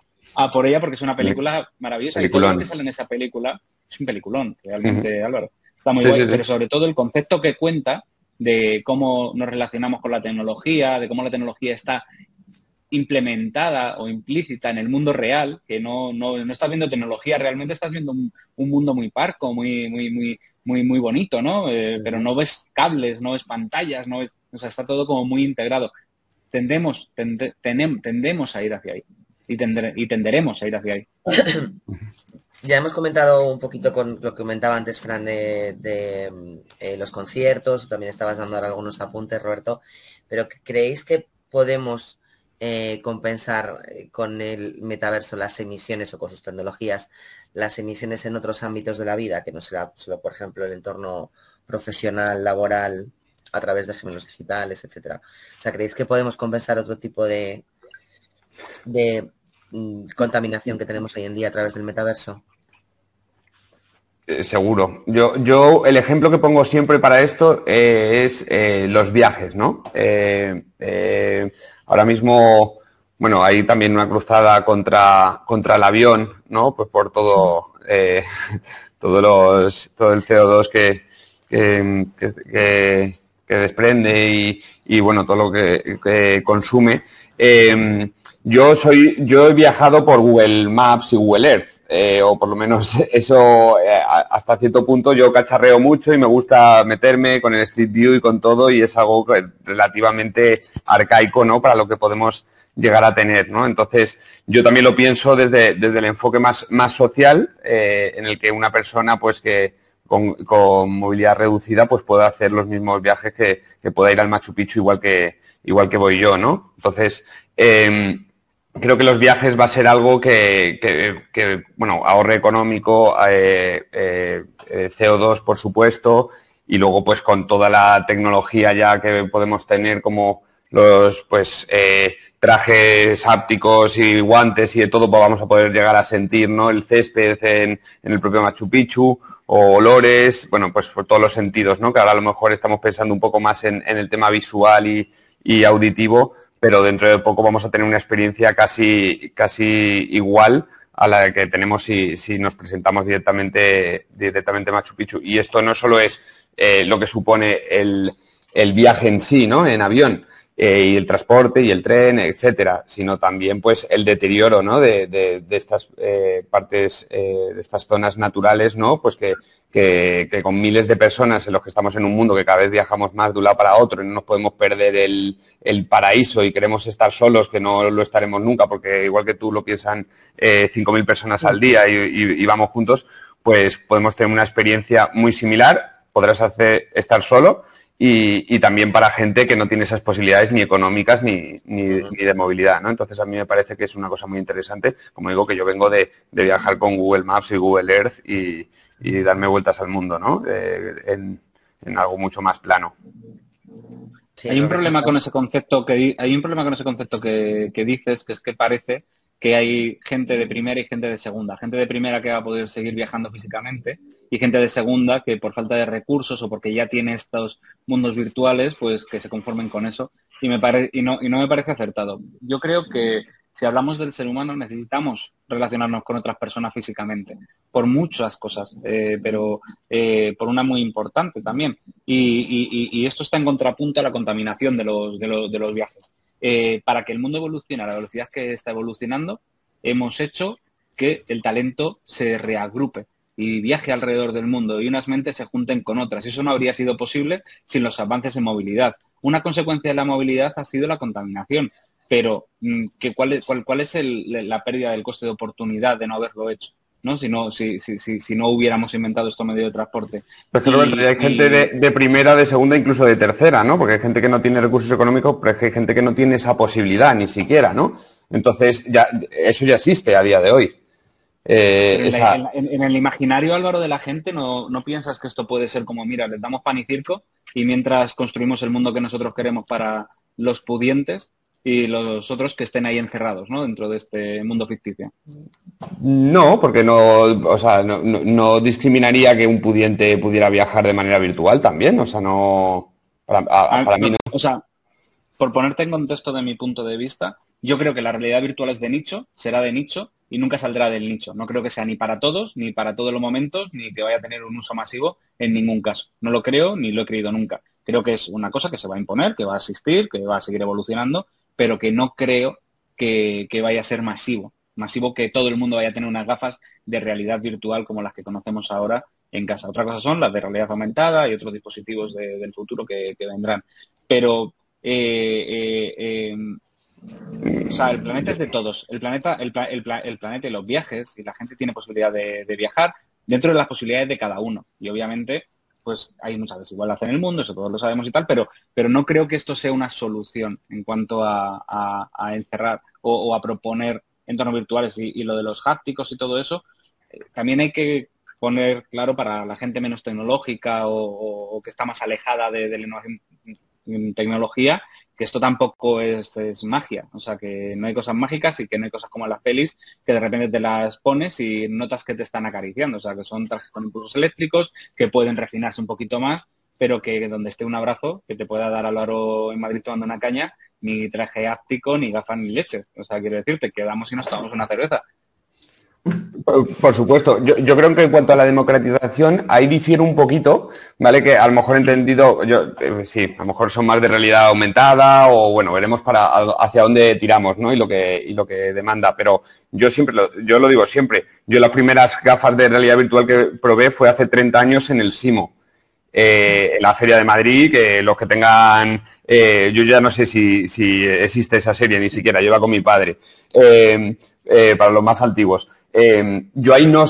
por ella porque es una película maravillosa. Y todo lo que sale en esa película es un peliculón, realmente, Álvaro. Está muy guay, pero sobre todo el concepto que cuenta de cómo nos relacionamos con la tecnología, de cómo la tecnología está implementada o implícita en el mundo real, que no, no, estás viendo tecnología, realmente estás viendo un, mundo muy parco, muy, muy, muy, muy, muy bonito, ¿no? Eh, pero no ves cables, no ves pantallas, no ves, o sea, está todo como muy integrado. Tendemos, tendemos a ir hacia ahí y, y tenderemos a ir hacia ahí. [coughs] Ya hemos comentado un poquito con lo que comentaba antes Fran de, eh, los conciertos, también estabas dando algunos apuntes, Roberto, pero ¿creéis que podemos eh, compensar eh, con el metaverso las emisiones o con sus tecnologías las emisiones en otros ámbitos de la vida, que no será solo, por ejemplo, el entorno profesional, laboral, a través de gemelos digitales, etcétera. O sea, ¿creéis que podemos compensar otro tipo de, de mm, contaminación que tenemos hoy en día a través del metaverso? Eh, seguro. Yo, yo, el ejemplo que pongo siempre para esto es los viajes, ¿no? Ahora mismo, bueno, hay también una cruzada contra, contra el avión, ¿no? Pues por todo, eh, [laughs] todos los, todo el CO2 que, que, desprende y, bueno, todo lo que, consume. Em, yo soy, yo he viajado por Google Maps y Google Earth, eh, o por lo menos [laughs] eso eh, hasta cierto punto yo cacharreo mucho y me gusta meterme con el Street View y con todo y es algo relativamente arcaico, ¿no? Para lo que podemos llegar a tener, ¿no? Entonces, yo también lo pienso desde, desde el enfoque más, más social, eh, en el que una persona, pues, que con, movilidad reducida, pues pueda hacer los mismos viajes que, que, pueda ir al Machu Picchu igual que, igual que voy yo, ¿no? Entonces, eh, creo que los viajes va a ser algo que, bueno, ahorre económico, eh, eh, eh CO2, por supuesto, y luego, pues, con toda la tecnología ya que podemos tener, como los, pues, trajes ápticos y guantes y de todo, pues vamos a poder llegar a sentir, ¿no? El césped en, el propio Machu Picchu, o olores, bueno, pues por todos los sentidos, ¿no? Que ahora a lo mejor estamos pensando un poco más en, el tema visual y, y auditivo, pero dentro de poco vamos a tener una experiencia casi, casi igual a la que tenemos si, si nos presentamos directamente, directamente Machu Picchu. Y esto no solo es eh, lo que supone el, el, viaje en sí, ¿no? En avión, eh, y el transporte y el tren, etcétera, sino también pues el deterioro, ¿no? De, de, de estas eh, partes, de estas zonas naturales, ¿no? Pues que, que, con miles de personas en los que estamos en un mundo que cada vez viajamos más de un lado para otro y no nos podemos perder el, paraíso y queremos estar solos, que no lo estaremos nunca, porque igual que tú lo piensan eh, 5.000 personas al día y, vamos juntos, pues podemos tener una experiencia muy similar, podrás hacer estar solo y, también para gente que no tiene esas posibilidades ni económicas ni, ni, de movilidad, ¿no? Entonces a mí me parece que es una cosa muy interesante, como digo, que yo vengo de, de viajar con Google Maps y Google Earth y, y darme vueltas al mundo, ¿no? en, algo mucho más plano. hay un problema con ese concepto que hay un problema con ese concepto que, dices, que es que parece que hay gente de primera y gente de segunda. Gente de primera que va a poder seguir viajando físicamente y gente de segunda que por falta de recursos o porque ya tiene estos mundos virtuales, pues que se conformen con eso. Y, me y, no, y no me parece acertado. Yo creo que si hablamos del ser humano, necesitamos relacionarnos con otras personas físicamente, por muchas cosas, eh, pero eh, por una muy importante también. Y, esto está en contrapunto a la contaminación de los, de los, viajes. Eh, para que el mundo evolucione a la velocidad que está evolucionando, hemos hecho que el talento se reagrupe y viaje alrededor del mundo y unas mentes se junten con otras. Eso no habría sido posible sin los avances en movilidad. Una consecuencia de la movilidad ha sido la contaminación pero mm, que cuál, es, cuál, cuál es la pérdida del coste de oportunidad de no haberlo hecho. ¿no? Si, no, si, si, si, no hubiéramos inventado estos medios de transporte. Pues hay gente de, primera, de segunda, incluso de tercera, ¿no? Porque hay gente que no tiene recursos económicos, pero hay gente que no tiene esa posibilidad ni siquiera, ¿no? Entonces, ya, eso ya existe a día de hoy. Eh, en, el imaginario, Álvaro, de la gente, no, no piensas que esto puede ser como, mira, les damos pan y circo y mientras construimos el mundo que nosotros queremos para los pudientes, y los otros que estén ahí encerrados, ¿no? Dentro de este mundo ficticio. No, porque no, o sea, no, discriminaría que un pudiente pudiera viajar de manera virtual también, o sea, no, para, ah, mí no. O sea, por ponerte en contexto de mi punto de vista, yo creo que la realidad virtual es de nicho, será de nicho y nunca saldrá del nicho. No creo que sea ni para todos, ni para todos los momentos, ni que vaya a tener un uso masivo en ningún caso. No lo creo ni lo he creído nunca. Creo que es una cosa que se va a imponer, que va a existir, que va a seguir evolucionando, pero que no creo que, vaya a ser masivo. Masivo que todo el mundo vaya a tener unas gafas de realidad virtual como las que conocemos ahora en casa. Otra cosa son las de realidad aumentada y otros dispositivos del futuro que, vendrán. Pero eh, eh, em, o sea, el planeta es de todos. El planeta, el, planeta y los viajes, y la gente tiene posibilidad de, viajar dentro de las posibilidades de cada uno. Y obviamente, pues hay mucha desigualdad en el mundo, eso todos lo sabemos y tal, pero, pero no creo que esto sea una solución en cuanto a, encerrar o, a proponer entornos virtuales y, lo de los hápticos y todo eso. Eh, también hay que poner claro para la gente menos tecnológica o, que está más alejada de, la innovación tecnología, que esto tampoco es, magia, o sea, que no hay cosas mágicas y que no hay cosas como las pelis que de repente te las pones y notas que te están acariciando, o sea, que son trajes con impulsos eléctricos, que pueden refinarse un poquito más, pero que donde esté un abrazo que te pueda dar Álvaro en Madrid tomando una caña, ni traje áptico, ni gafas, ni leches. O sea, quiero decirte, quedamos y nos tomamos una cerveza. Por, supuesto, yo, creo que en cuanto a la democratización, ahí difiere un poquito, ¿vale? Que a lo mejor he entendido, yo, eh, sí, a lo mejor son más de realidad aumentada o bueno, veremos para hacia dónde tiramos, ¿no? Y lo que, y lo que demanda. Pero yo siempre, lo, yo lo digo siempre, yo las primeras gafas de realidad virtual que probé fue hace 30 años en el SIMO, eh, en la Feria de Madrid, que los que tengan, eh, yo ya no sé si, si, existe esa serie, ni siquiera, yo con mi padre, para los más antiguos. Em, yo ahí no,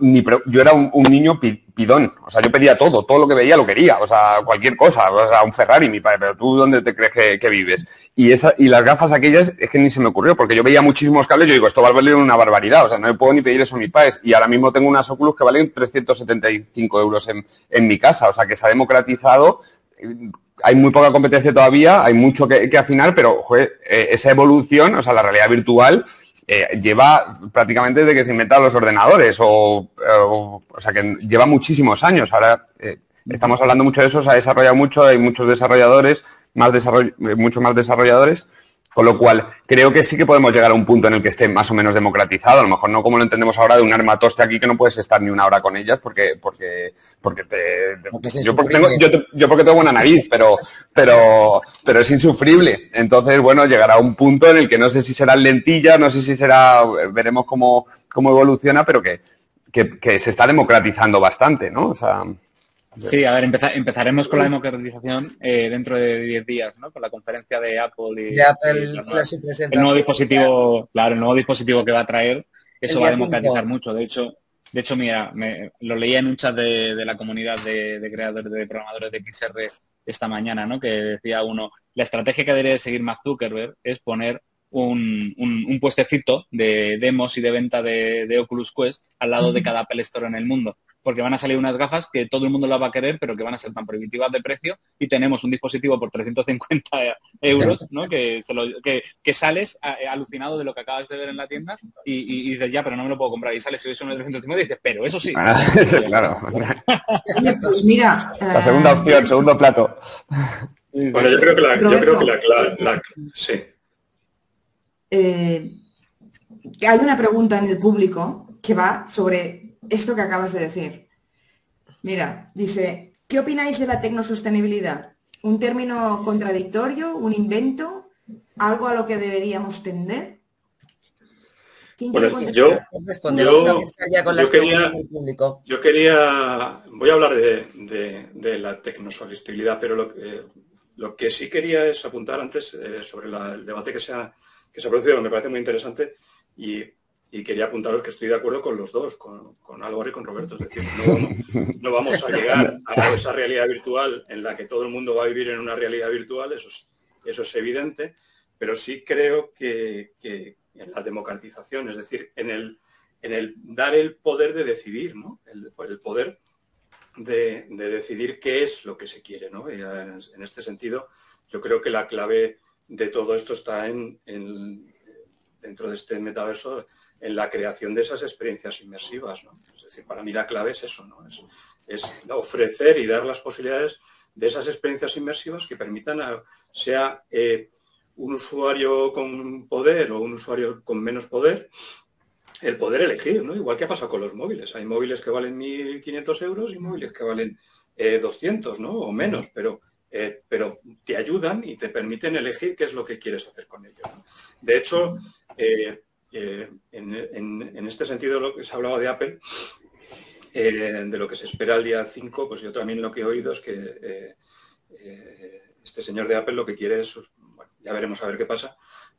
ni, yo era un, niño pidón, o sea, yo pedía todo, todo lo que veía lo quería, o sea, cualquier cosa, o sea, un Ferrari, mi padre, pero tú dónde te crees que, vives? Y esa, y las gafas aquellas es que ni se me ocurrió, porque yo veía muchísimos cables, yo digo, esto va a valer una barbaridad, o sea, no me puedo ni pedir eso a mis padres, y ahora mismo tengo unas Oculus que valen 375 euros en, en mi casa, o sea, que se ha democratizado. Hay muy poca competencia todavía, hay mucho que, afinar, pero eh, esa evolución, o sea, la realidad virtual, eh, lleva prácticamente desde que se inventaron los ordenadores, o, o, sea que lleva muchísimos años. Ahora eh, estamos hablando mucho de eso, se ha desarrollado mucho, hay muchos desarrolladores, más muchos más desarrolladores, con lo cual, creo que sí que podemos llegar a un punto en el que esté más o menos democratizado. A lo mejor no como lo entendemos ahora de un armatoste aquí que no puedes estar ni una hora con ellas porque, porque, porque te, yo, porque tengo, yo, porque tengo buena nariz, pero, pero, pero es insufrible. Entonces, bueno, llegará a un punto en el que no sé si serán lentillas, no sé si será, veremos cómo, cómo evoluciona, pero que, que, que se está democratizando bastante, ¿no? O sea, Sí, a ver, empezaremos con la democratización eh, dentro de 10 días, ¿no? Con la conferencia de Apple y, el nuevo dispositivo, claro, el nuevo dispositivo que va a traer, eso va a democratizar mucho. De hecho, de hecho, mira, me, lo leía en un chat de, la comunidad de, creadores de programadores de XR esta mañana, ¿no? Que decía uno, la estrategia que debería seguir Mark Zuckerberg es poner un, un, puestecito de demos y de venta de, de Oculus Quest al lado de cada Apple Store en el mundo porque van a salir unas gafas que todo el mundo las va a querer, pero que van a ser tan prohibitivas de precio y tenemos un dispositivo por 350 [laughs] euros, ¿no? Que, que, sales eh, alucinado de lo que acabas de ver en la tienda y, dices, ya, pero no me lo puedo comprar. Y sales y ves uno de 350 y dices, pero eso sí. Ah, [laughs] [laughs] claro. pues mira... La segunda eh, opción, segundo plato. Bueno, yo creo que la, yo creo que la, sí. Eh, hay una pregunta en el público que va sobre esto que acabas de decir. Mira, dice, ¿qué opináis de la tecnosostenibilidad? ¿Un término contradictorio? ¿Un invento? ¿Algo a lo que deberíamos tender? Bueno, yo, yo, quería, yo quería, voy a hablar de, la tecnosostenibilidad, pero lo, lo, que sí quería es apuntar antes eh, sobre el debate que se, ha, que se ha producido, me parece muy interesante, y y quería apuntaros que estoy de acuerdo con los dos, con, con y con Roberto. Es decir, no vamos, a llegar a esa realidad virtual en la que todo el mundo va a vivir en una realidad virtual, eso es, evidente, pero sí creo que, en la democratización, es decir, en el, dar el poder de decidir, ¿no? el, poder de, decidir qué es lo que se quiere. ¿no? en, este sentido, yo creo que la clave de todo esto está en, dentro de este metaverso en la creación de esas experiencias inmersivas. Es decir, para mí la clave es eso, ¿no? es, ofrecer y dar las posibilidades de esas experiencias inmersivas que permitan, a, sea eh, un usuario con poder o un usuario con menos poder, el poder elegir, ¿no? Igual que ha pasado con los móviles. Hay móviles que valen 1.500 euros y móviles que valen 200, ¿no? O menos, pero, pero te ayudan y te permiten elegir qué es lo que quieres hacer con ellos. De hecho, en, este sentido, lo que se ha hablado de Apple, eh, de lo que se espera el día 5, pues yo también lo que he oído es que eh, eh, este señor de Apple lo que quiere es, bueno, ya veremos a ver qué pasa,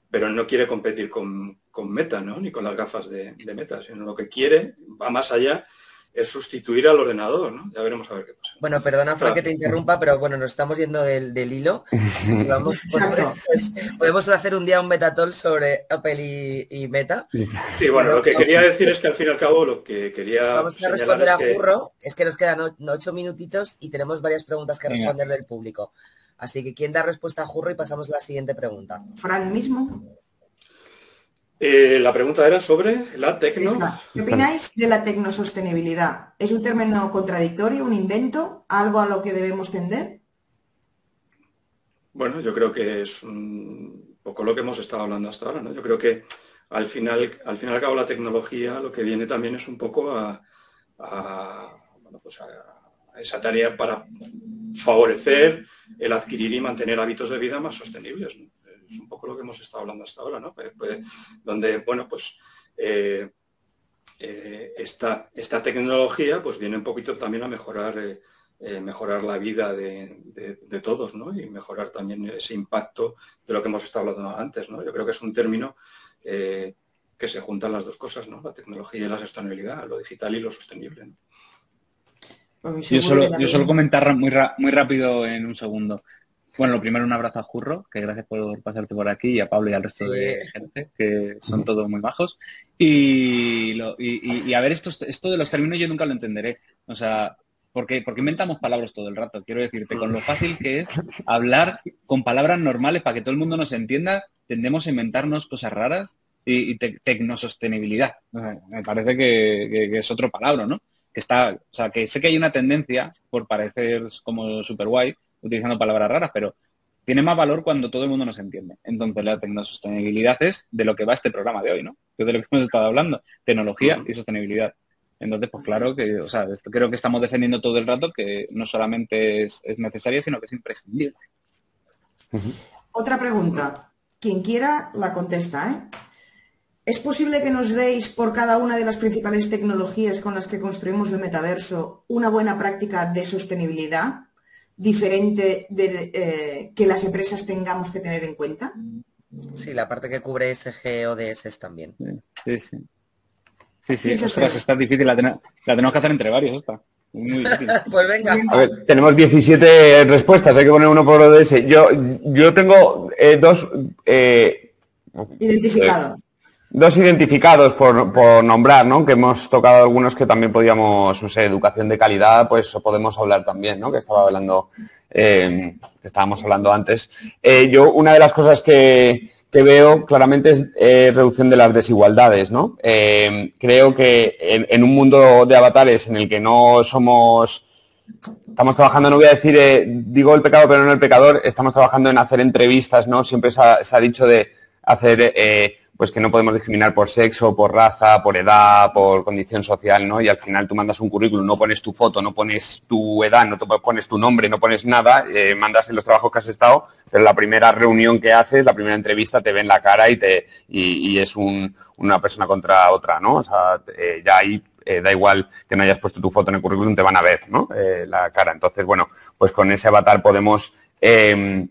pero no quiere competir con, Meta, ¿no? Ni con las gafas de Meta, sino lo que quiere va más allá es sustituir al ordenador, ¿no? Ya veremos a ver qué pasa. Bueno, perdona, Frank, que te interrumpa, pero bueno, nos estamos yendo del, hilo. Vamos, [laughs] pues, podemos hacer un día un metatol sobre Apple y, Meta. Sí, bueno, lo que quería decir es que al fin y al cabo lo que quería... Vamos a responder a Curro, es que nos quedan ocho minutitos y tenemos varias preguntas que responder del público. Así que, ¿quién da respuesta a Jurro? Y pasamos a la siguiente pregunta. Fran mismo. Eh, la pregunta era sobre la tecno. ¿Qué opináis de la tecnosostenibilidad? ¿Es un término contradictorio, un invento, algo a lo que debemos tender? Bueno, yo creo que es un poco lo que hemos estado hablando hasta ahora, ¿no? Yo creo que al final, al final y al cabo la tecnología lo que viene también es un poco a, pues a esa tarea para favorecer el adquirir y mantener hábitos de vida más sostenibles. ¿no? Es un poco lo que hemos estado hablando hasta ahora, ¿no? Pues, pues, donde, bueno, pues eh, eh, esta, tecnología pues viene un poquito también a mejorar, eh, mejorar la vida de, todos, ¿no? Y mejorar también ese impacto de lo que hemos estado hablando antes, ¿no? Yo creo que es un término que se juntan las dos cosas, ¿no? La tecnología y la sostenibilidad, lo digital y lo sostenible. Yo solo, yo solo comentar muy, muy rápido en un segundo. Bueno, lo primero un abrazo a Jurro, que gracias por pasarte por aquí, y a Pablo y al resto de gente, que son todos muy bajos. Y, a ver, esto, esto de los términos yo nunca lo entenderé. O sea, porque, porque inventamos palabras todo el rato. Quiero decirte, con lo fácil que es hablar con palabras normales para que todo el mundo nos entienda, tendemos a inventarnos cosas raras y, tecnosostenibilidad. me parece que, es otro palabra, ¿no? Que está, o sea, que sé que hay una tendencia por parecer como super guay utilizando palabras raras, pero tiene más valor cuando todo el mundo nos entiende. Entonces la tecnosostenibilidad es de lo que va este programa de hoy, ¿no? Es de lo que [laughs] hemos estado hablando, tecnología y sostenibilidad. Entonces, pues claro que, o sea, creo que estamos defendiendo todo el rato que no solamente es, necesaria, sino que es imprescindible. Otra pregunta. Quien quiera la contesta, ¿eh? ¿Es posible que nos deis por cada una de las principales tecnologías con las que construimos el metaverso una buena práctica de sostenibilidad? Diferente de, eh, que las empresas tengamos que tener en cuenta? Sí, la parte que cubre SG o DS también. Sí, sí. Sí, sí, está difícil, la, tenemos que hacer entre varios esta. [laughs] pues venga. A ver, tenemos 17 respuestas, hay que poner uno por ODS. Yo, yo tengo eh, dos... Eh, Identificados dos identificados por, por, nombrar, ¿no? Que hemos tocado algunos que también podíamos, no sé, educación de calidad, pues podemos hablar también, ¿no? Que estaba hablando, eh, estábamos hablando antes. Eh, yo, una de las cosas que, que veo claramente es eh, reducción de las desigualdades, ¿no? creo que en, en, un mundo de avatares en el que no somos, estamos trabajando, no voy a decir, digo el pecado, pero no el pecador, estamos trabajando en hacer entrevistas, ¿no? Siempre se ha, se ha dicho de hacer pues que no podemos discriminar por sexo, por raza, por edad, por condición social, ¿no? Y al final tú mandas un currículum, no pones tu foto, no pones tu edad, no pones tu nombre, no pones nada, eh, mandas en los trabajos que has estado, pero la primera reunión que haces, la primera entrevista te ven la cara y te y, es una persona contra otra, ¿no? O sea, eh, ya ahí eh, da igual que no hayas puesto tu foto en el currículum, te van a ver, ¿no? la cara. Entonces, bueno, pues con ese avatar podemos em,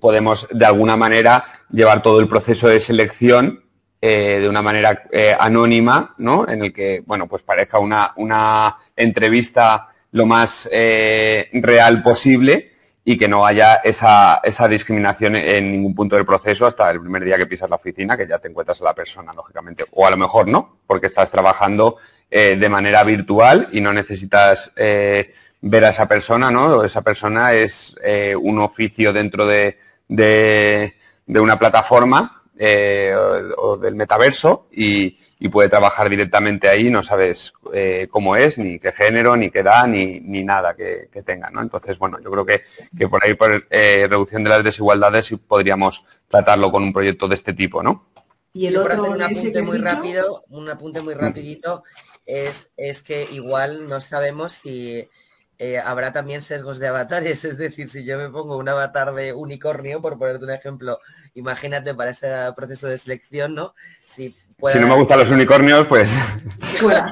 podemos de alguna manera llevar todo el proceso de selección eh, de una manera eh, anónima, ¿no? En el que, bueno, pues parezca una, una entrevista lo más eh, real posible y que no haya esa, esa, discriminación en ningún punto del proceso hasta el primer día que pisas la oficina, que ya te encuentras a la persona, lógicamente. O a lo mejor no, porque estás trabajando de manera virtual y no necesitas ver a esa persona, ¿no? Esa persona es un oficio dentro de, de, una plataforma eh, o, del metaverso y, puede trabajar directamente ahí, no sabes eh, cómo es, ni qué género, ni qué edad, ni, ni nada que, tenga, ¿no? Entonces, bueno, yo creo que, que por ahí, por eh, reducción de las desigualdades, podríamos tratarlo con un proyecto de este tipo, ¿no? Y el otro un apunte muy rápido, un apunte muy rapidito, es, es que igual no sabemos si eh, habrá también sesgos de avatares, [laughs] es decir, si yo me pongo un avatar de unicornio, por ponerte un ejemplo, imagínate para ese proceso de selección, ¿no? Si, si no me gustan los unicornios, pues... [laughs] Pueda,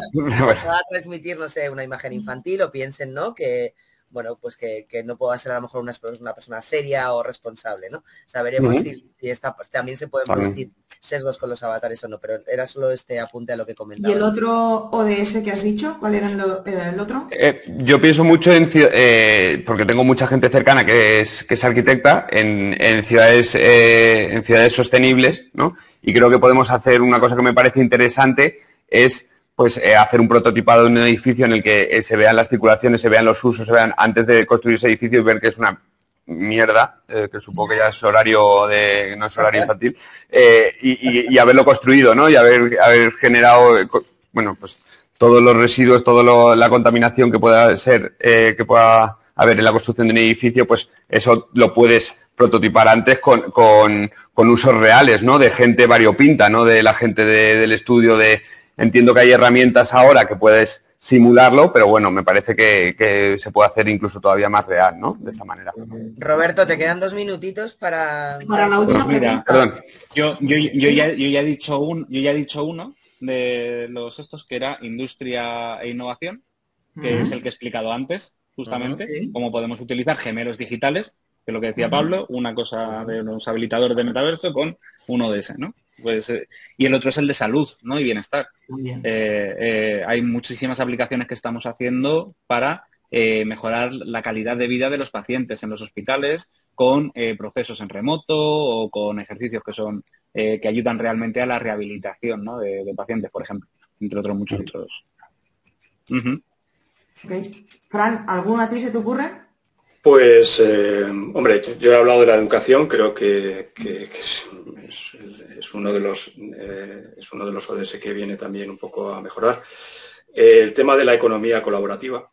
transmitir, no sé, una imagen infantil o piensen, ¿no? Que, bueno, pues que, no pueda ser a lo mejor una, persona seria o responsable, ¿no? Saberemos si, esta, pues, también se pueden producir sesgos con los avatares o no, pero era solo este apunte a lo que comentaba. ¿Y el otro ODS que has dicho? ¿Cuál era eh, el otro? Eh, yo pienso mucho en, eh, porque tengo mucha gente cercana que es, que es arquitecta, en, en ciudades, en ciudades sostenibles, ¿no? Y creo que podemos hacer una cosa que me parece interesante, es pues eh, hacer un prototipado de un edificio en el que eh, se vean las circulaciones, se vean los usos, se vean antes de construir ese edificio y ver que es una mierda, eh, que supongo que ya es horario de, no es horario infantil, y, haberlo construido, ¿no? Y haber, haber generado, bueno, pues todos los residuos, toda la contaminación que pueda ser, que pueda haber en la construcción de un edificio, pues eso lo puedes prototipar antes con, con, con usos reales, ¿no? De gente variopinta, ¿no? De la gente del estudio de Entiendo que hay herramientas ahora que puedes simularlo, pero bueno, me parece que, se puede hacer incluso todavía más real, ¿no? De esta manera. Roberto, te quedan dos minutitos para... Para la última pues mira, Perdón. Yo, yo, yo, ya, yo, ya, he dicho un, yo ya he dicho uno de los estos que era industria e innovación, que es el que he explicado antes, justamente, cómo podemos utilizar gemelos digitales, que es lo que decía Pablo, una cosa de los habilitadores de metaverso con uno de ese, ¿no? Pues, eh, y el otro es el de salud ¿no? y bienestar. Eh, eh, hay muchísimas aplicaciones que estamos haciendo para mejorar la calidad de vida de los pacientes en los hospitales con procesos en remoto o con ejercicios que son que ayudan realmente a la rehabilitación de, pacientes, por ejemplo, entre otros muchos otros. Fran, ¿alguno a ti se te ocurre? Pues, hombre, yo he hablado de la educación, creo que, es, uno de los, eh, es uno de los ODS que viene también un poco a mejorar. el tema de la economía colaborativa,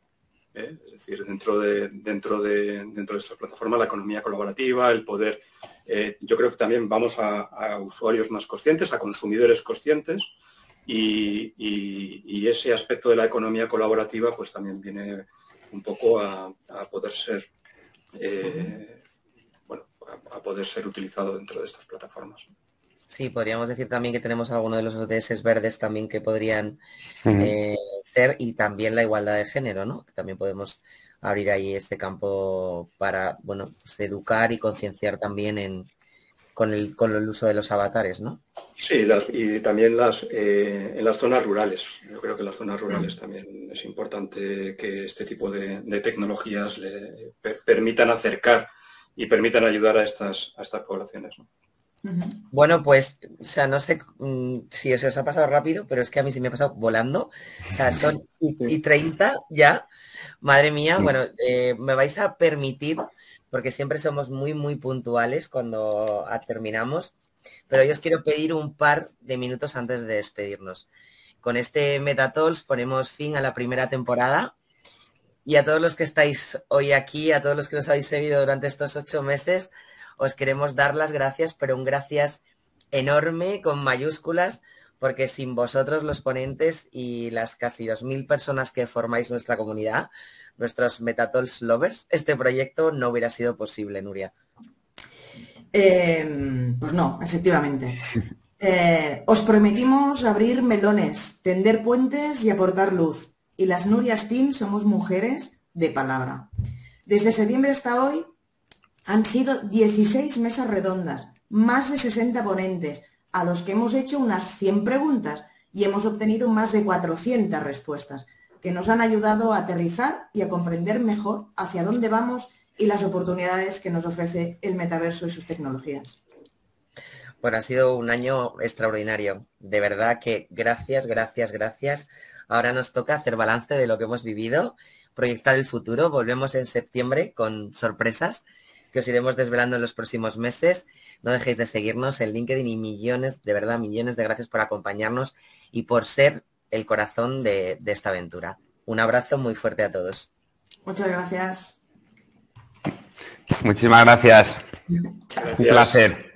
¿eh? es decir, dentro de, dentro, de, dentro de esta plataforma, la economía colaborativa, el poder, eh, yo creo que también vamos a, usuarios más conscientes, a consumidores conscientes, y, ese aspecto de la economía colaborativa pues también viene un poco a, poder ser bueno, a, poder ser utilizado dentro de estas plataformas. Sí, podríamos decir también que tenemos algunos de los ODS verdes también que podrían eh, ser y también la igualdad de género, ¿no? Que también podemos abrir ahí este campo para, bueno, pues educar y concienciar también en, con, el, con el uso de los avatares, ¿no? Sí, y también las, eh, en las zonas rurales. Yo creo que en las zonas rurales también es importante que este tipo de, tecnologías le permitan acercar y permitan ayudar a estas, a estas poblaciones. ¿no? Bueno, pues, o sea, no sé mm, si eso os ha pasado rápido, pero es que a mí sí me ha pasado volando. O sea, son y 30 ya. Madre mía, bueno, eh, me vais a permitir, porque siempre somos muy, muy puntuales cuando terminamos, pero yo os quiero pedir un par de minutos antes de despedirnos. Con este Metatols ponemos fin a la primera temporada y a todos los que estáis hoy aquí, a todos los que nos habéis seguido durante estos ocho meses, os queremos dar las gracias, pero un gracias enorme con mayúsculas, porque sin vosotros los ponentes y las casi 2.000 personas que formáis nuestra comunidad, nuestros Metatols Lovers, este proyecto no hubiera sido posible, Nuria. Eh, pues no, efectivamente. [laughs] Eh, os prometimos abrir melones, tender puentes y aportar luz. Y las Nurias Team somos mujeres de palabra. Desde septiembre hasta hoy han sido 16 mesas redondas, más de 60 ponentes, a los que hemos hecho unas 100 preguntas y hemos obtenido más de 400 respuestas, que nos han ayudado a aterrizar y a comprender mejor hacia dónde vamos y las oportunidades que nos ofrece el metaverso y sus tecnologías. Bueno, ha sido un año extraordinario. De verdad que gracias, gracias, gracias. Ahora nos toca hacer balance de lo que hemos vivido, proyectar el futuro. Volvemos en septiembre con sorpresas que os iremos desvelando en los próximos meses. no dejéis de seguirnos en LinkedIn y millones, de verdad, millones de gracias por acompañarnos y por ser el corazón de, de esta aventura. Un abrazo muy fuerte a todos. Muchas gracias. Muchísimas gracias. Gracias. Un placer.